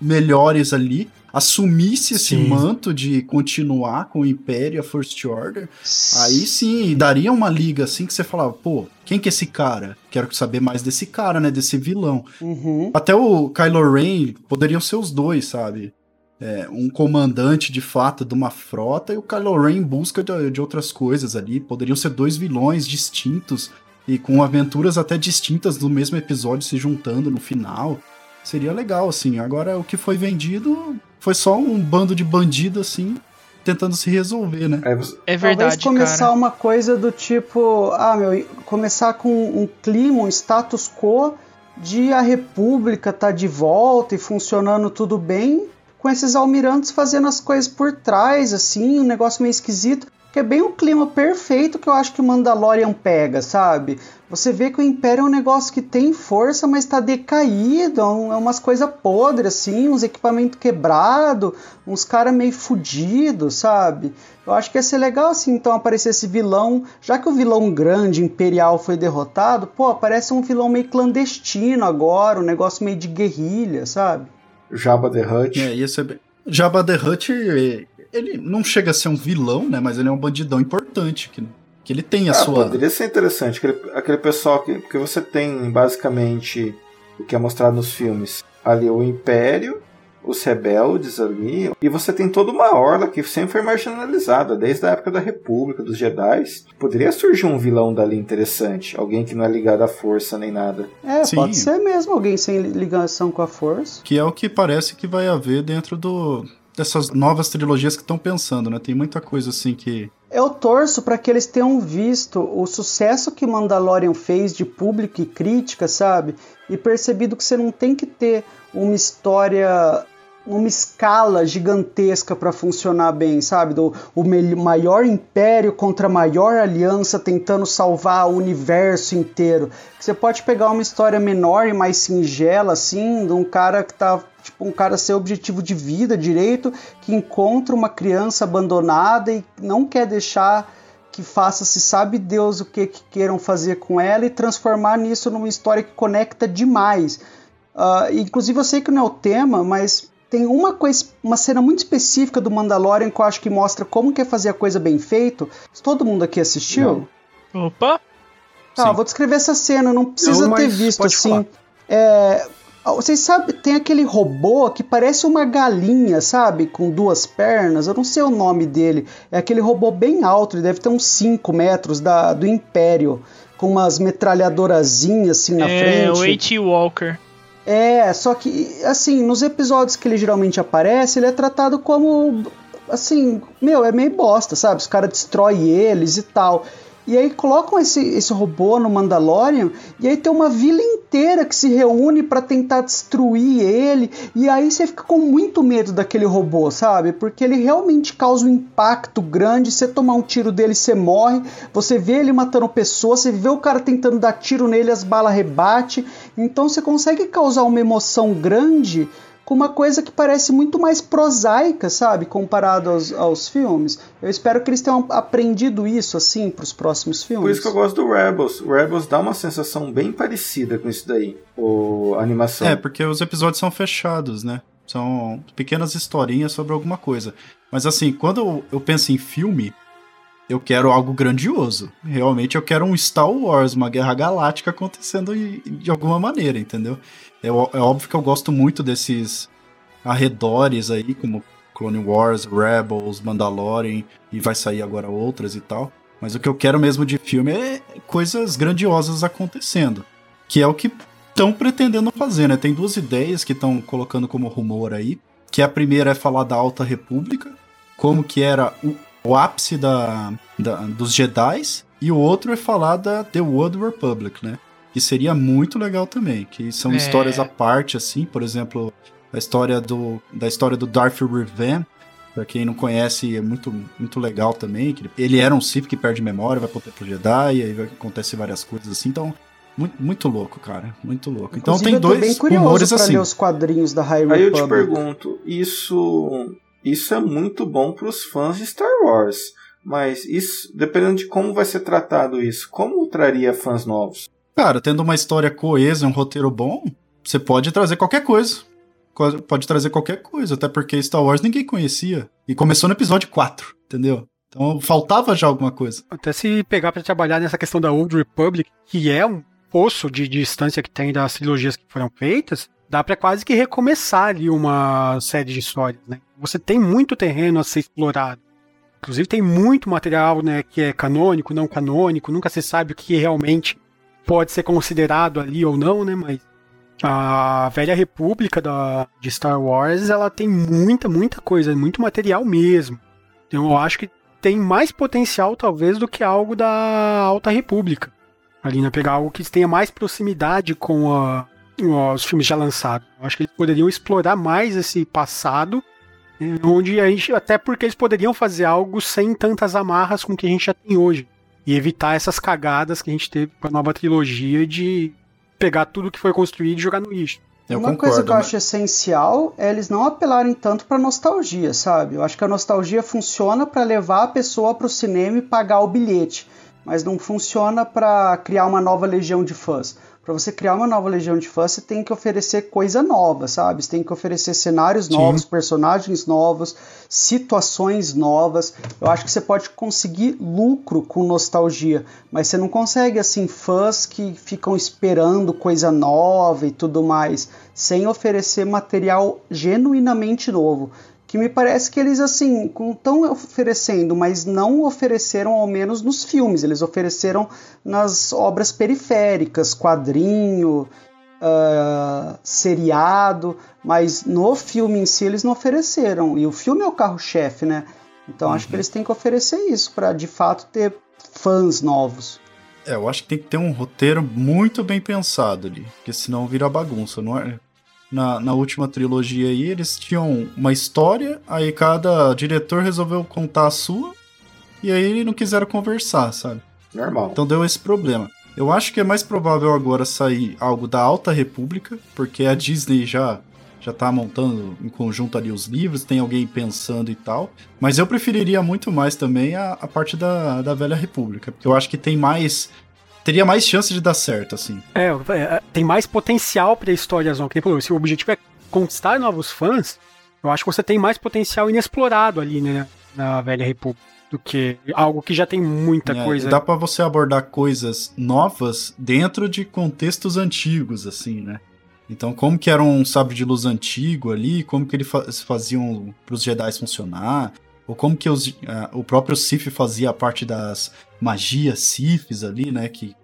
melhores ali, assumisse esse sim. manto de continuar com o Império, a First Order, aí sim, daria uma liga assim que você falava, pô, quem que é esse cara? Quero saber mais desse cara, né, desse vilão. Uhum. Até o Kylo Ren poderiam ser os dois, sabe? É, um comandante de fato de uma frota e o Kylo Ren em busca de, de, outras coisas ali. Poderiam ser dois vilões distintos e com aventuras até distintas do mesmo episódio se juntando no final. Seria legal, assim. Agora, o que foi vendido foi só um bando de bandido, assim, tentando se resolver, né? É, é verdade, Talvez começar cara. uma coisa do tipo, ah, meu, começar com um clima, um status quo de a república tá de volta e funcionando tudo bem com esses almirantes fazendo as coisas por trás, assim, um negócio meio esquisito, que é bem o clima perfeito que eu acho que o Mandalorian pega, sabe? Você vê que o Império é um negócio que tem força, mas está decaído, é, é umas coisas podres, assim, uns equipamentos quebrados, uns caras meio fudidos, sabe? Eu acho que ia ser legal, assim, então aparecer esse vilão, já que o vilão grande, imperial, foi derrotado, pô, aparece um vilão meio clandestino agora, um negócio meio de guerrilha, sabe? Jabba the Hutt. É, ia ser bem... Jabba the Hutt, ele não chega a ser um vilão, né? Mas ele é um bandidão importante, que, que ele tem a ah, sua... Poderia ser interessante, aquele, aquele pessoal que, que você tem basicamente o que é mostrado nos filmes. Ali o Império, os rebeldes ali, e você tem toda uma horda que sempre foi marginalizada, desde a época da República, dos Jedi. Poderia surgir um vilão dali interessante, alguém que não é ligado à força nem nada. É, Sim. pode ser mesmo alguém sem ligação com a força. Que é o que parece que vai haver dentro do dessas novas trilogias que estão pensando, né? Tem muita coisa assim que eu torço para que eles tenham visto o sucesso que Mandalorian fez de público e crítica, sabe? E percebido que você não tem que ter uma história uma escala gigantesca para funcionar bem, sabe? Do o maior império contra a maior aliança tentando salvar o universo inteiro. Você pode pegar uma história menor e mais singela, assim, de um cara que tá tipo um cara sem objetivo de vida direito, que encontra uma criança abandonada e não quer deixar que faça se sabe Deus o que, que queiram fazer com ela e transformar nisso numa história que conecta demais. Uh, inclusive eu sei que não é o tema, mas tem uma coisa, uma cena muito específica do Mandalorian que eu acho que mostra como quer fazer a coisa bem feito. Todo mundo aqui assistiu? Não. Opa! Tá, vou descrever essa cena, não precisa não, ter visto assim. É, vocês sabem, tem aquele robô que parece uma galinha, sabe? Com duas pernas. Eu não sei o nome dele. É aquele robô bem alto, ele deve ter uns 5 metros da, do Império. Com umas metralhadorazinhas assim na é, frente. É, o H. Walker. É, só que, assim, nos episódios que ele geralmente aparece, ele é tratado como. Assim, meu, é meio bosta, sabe? Os caras destroem eles e tal. E aí colocam esse, esse robô no Mandalorian e aí tem uma vila inteira que se reúne para tentar destruir ele. E aí você fica com muito medo daquele robô, sabe? Porque ele realmente causa um impacto grande. Você tomar um tiro dele, você morre. Você vê ele matando pessoas, você vê o cara tentando dar tiro nele, as balas rebate. Então você consegue causar uma emoção grande com uma coisa que parece muito mais prosaica, sabe, comparado aos, aos filmes. Eu espero que eles tenham aprendido isso, assim, para os próximos filmes. Por isso que eu gosto do Rebels. O Rebels dá uma sensação bem parecida com isso daí, o, a animação. É, porque os episódios são fechados, né? São pequenas historinhas sobre alguma coisa. Mas assim, quando eu, eu penso em filme, eu quero algo grandioso. Realmente eu quero um Star Wars, uma guerra galáctica acontecendo de alguma maneira, entendeu? É, é óbvio que eu gosto muito desses arredores aí, como Clone Wars, Rebels, Mandalorian, e vai sair agora outras e tal. Mas o que eu quero mesmo de filme é coisas grandiosas acontecendo. Que é o que estão pretendendo fazer, né? Tem duas ideias que estão colocando como rumor aí. Que a primeira é falar da Alta República, como que era o, o ápice da, da, dos Jedi, e o outro é falar da The World Republic, né? que seria muito legal também, que são é. histórias à parte, assim, por exemplo, a história do, da história do Darth Revan, Pra quem não conhece, é muito, muito legal também. Que ele era um Sith que perde memória, vai pro Templo Jedi, e aí acontece várias coisas assim. Então, muito, muito louco, cara. Muito louco. Então Inclusive, tem dois bem rumores pra assim. ler os quadrinhos da High Aí Republic. eu te pergunto, isso, isso é muito bom pros fãs de Star Wars. Mas isso, dependendo de como vai ser tratado isso, como traria fãs novos? Cara, tendo uma história coesa, um roteiro bom, você pode trazer qualquer coisa. Pode trazer qualquer coisa, até porque Star Wars ninguém conhecia. E começou no episódio 4, entendeu? Então faltava já alguma coisa. Até se pegar para trabalhar nessa questão da Old Republic, que é um poço de distância que tem das trilogias que foram feitas, dá para quase que recomeçar ali uma série de histórias, né? Você tem muito terreno a ser explorado. Inclusive tem muito material, né, que é canônico, não canônico, nunca se sabe o que realmente pode ser considerado ali ou não, né? Mas a velha república da, de Star Wars, ela tem muita, muita coisa, muito material mesmo. Então eu acho que tem mais potencial, talvez, do que algo da Alta República. Ali, né? Pegar algo que tenha mais proximidade com a, os filmes já lançados. Eu acho que eles poderiam explorar mais esse passado, onde a gente, até porque eles poderiam fazer algo sem tantas amarras com o que a gente já tem hoje e evitar essas cagadas que a gente teve com a nova trilogia de pegar tudo que foi construído e jogar no lixo. Eu Uma concordo, coisa que eu mas... acho essencial é eles não apelarem tanto para nostalgia, sabe? Eu acho que a nostalgia funciona para levar a pessoa para o cinema e pagar o bilhete, mas não funciona para criar uma nova legião de fãs para você criar uma nova legião de fãs, você tem que oferecer coisa nova, sabe? Você tem que oferecer cenários Sim. novos, personagens novos, situações novas. Eu acho que você pode conseguir lucro com nostalgia, mas você não consegue assim fãs que ficam esperando coisa nova e tudo mais, sem oferecer material genuinamente novo que me parece que eles assim estão oferecendo, mas não ofereceram ao menos nos filmes, eles ofereceram nas obras periféricas, quadrinho, uh, seriado, mas no filme em si eles não ofereceram. E o filme é o carro-chefe, né? Então uhum. acho que uhum. eles têm que oferecer isso para de fato ter fãs novos. É, eu acho que tem que ter um roteiro muito bem pensado ali, porque senão vira bagunça, não é? Na, na última trilogia aí, eles tinham uma história, aí cada diretor resolveu contar a sua, e aí não quiseram conversar, sabe? Normal. Então deu esse problema. Eu acho que é mais provável agora sair algo da Alta República, porque a Disney já já tá montando em conjunto ali os livros, tem alguém pensando e tal. Mas eu preferiria muito mais também a, a parte da, da Velha República, porque eu acho que tem mais. Teria mais chance de dar certo, assim. É, é tem mais potencial pra histórias novas. Se o objetivo é conquistar novos fãs, eu acho que você tem mais potencial inexplorado ali, né? Na Velha República do que algo que já tem muita é, coisa. Dá para você abordar coisas novas dentro de contextos antigos, assim, né? Então, como que era um sabre de luz antigo ali, como que eles faziam para os Jedi funcionar, ou como que os, uh, o próprio Sith fazia a parte das magias Siths ali, né, que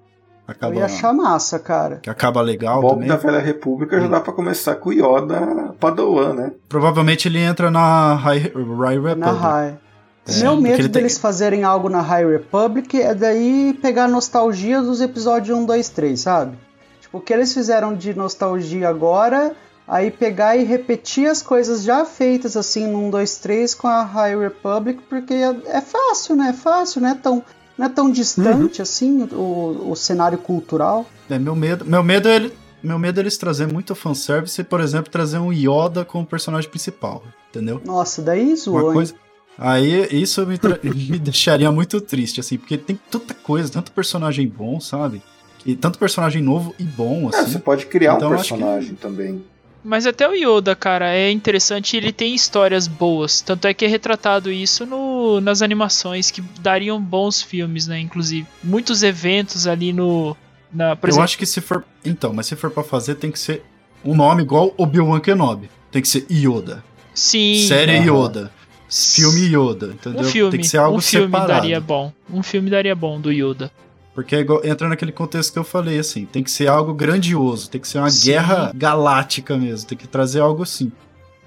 acaba... Eu ia achar massa, cara. Que acaba legal o também. da Velha República já dá pra começar com o Yoda Padawan, né? Provavelmente ele entra na High, High Republic. Na High. É, Meu medo deles tem... fazerem algo na High Republic é daí pegar a nostalgia dos episódios 1, 2, 3, sabe? Tipo, o que eles fizeram de nostalgia agora, aí pegar e repetir as coisas já feitas assim no 1, 2, 3 com a High Republic, porque é, é fácil, né? É fácil, não é tão, não é tão distante uhum. assim o, o cenário cultural. É, meu medo, meu medo é ele, meu medo é eles trazer muito fanservice e, por exemplo, trazer um Yoda como personagem principal, entendeu? Nossa, daí zoou, Uma coisa, Aí isso me, me deixaria muito triste, assim, porque tem tanta coisa, tanto personagem bom, sabe? E tanto personagem novo e bom, é, assim. É, você pode criar então, um personagem que... também. Mas até o Yoda, cara, é interessante, ele tem histórias boas. Tanto é que é retratado isso no, nas animações, que dariam bons filmes, né? Inclusive. Muitos eventos ali no. Na, Eu exemplo... acho que se for. Então, mas se for para fazer, tem que ser um nome igual Obi-Wan Kenobi. Tem que ser Yoda. Sim. Série uhum. Yoda. Filme Yoda, entendeu? Um filme, tem que ser algo um filme separado. daria bom. Um filme daria bom do Yoda. Porque é igual, entra naquele contexto que eu falei, assim, tem que ser algo grandioso, tem que ser uma Sim. guerra galáctica mesmo, tem que trazer algo assim,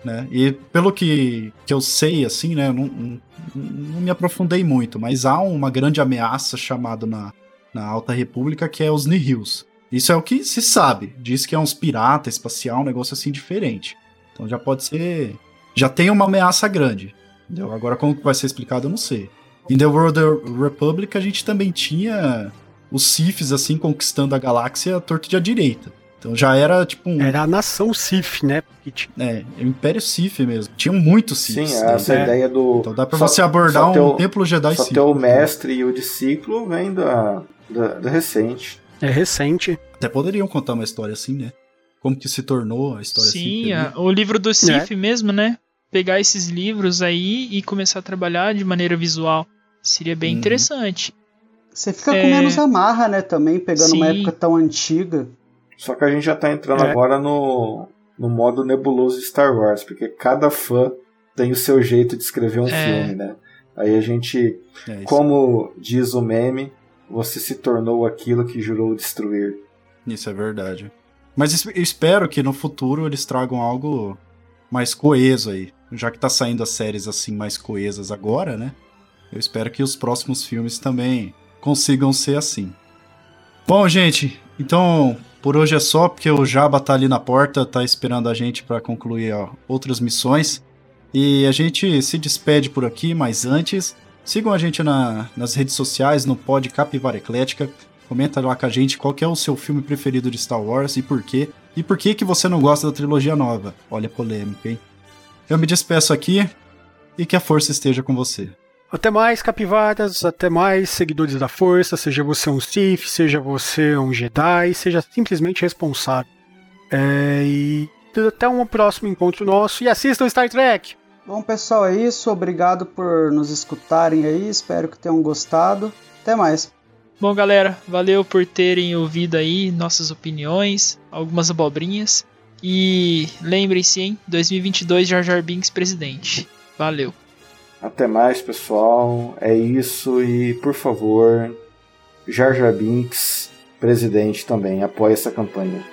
né? E pelo que, que eu sei, assim, né, não, não, não me aprofundei muito, mas há uma grande ameaça chamada na, na Alta República que é os Nihils. Isso é o que se sabe, diz que é uns pirata espacial, um negócio assim diferente. Então já pode ser... Já tem uma ameaça grande. Entendeu? Agora, como que vai ser explicado, eu não sei. Em The World Republic, a gente também tinha os Siths, assim, conquistando a galáxia torto de a direita. Então já era tipo um... Era a nação Sith, né? É, o Império Sith mesmo. Tinham muitos Siths. Sim, essa é. ideia do... Então dá pra só, você abordar um o, templo Jedi só Sith. Só o mestre e o discípulo vem da, da, da, recente. É recente. Até poderiam contar uma história assim, né? Como que se tornou a história Sim, Sim, o livro do Sith é. mesmo, né? pegar esses livros aí e começar a trabalhar de maneira visual. Seria bem uhum. interessante. Você fica é... com menos amarra, né, também, pegando Sim. uma época tão antiga. Só que a gente já tá entrando é. agora no, no modo nebuloso de Star Wars, porque cada fã tem o seu jeito de escrever um é. filme, né? Aí a gente, é como diz o meme, você se tornou aquilo que jurou destruir. Isso é verdade. Mas espero que no futuro eles tragam algo mais coeso aí já que tá saindo as séries assim mais coesas agora, né? Eu espero que os próximos filmes também consigam ser assim. Bom, gente, então por hoje é só, porque o Jabba tá ali na porta, tá esperando a gente para concluir ó, outras missões. E a gente se despede por aqui, mas antes, sigam a gente na, nas redes sociais, no Pod Capivara Eclética. Comenta lá com a gente qual é o seu filme preferido de Star Wars e por quê. E por que, que você não gosta da trilogia nova? Olha a polêmica, hein? Eu me despeço aqui e que a força esteja com você. Até mais, capivaras, até mais, seguidores da força, seja você um Sith, seja você um Jedi, seja simplesmente responsável. É, e até um próximo encontro nosso e assistam Star Trek! Bom, pessoal, é isso. Obrigado por nos escutarem aí. Espero que tenham gostado. Até mais. Bom, galera, valeu por terem ouvido aí nossas opiniões, algumas abobrinhas. E lembrem-se, hein? 2022 Jar Jar Binks presidente. Valeu. Até mais, pessoal. É isso e, por favor, Jar Jar Binks presidente também. Apoie essa campanha.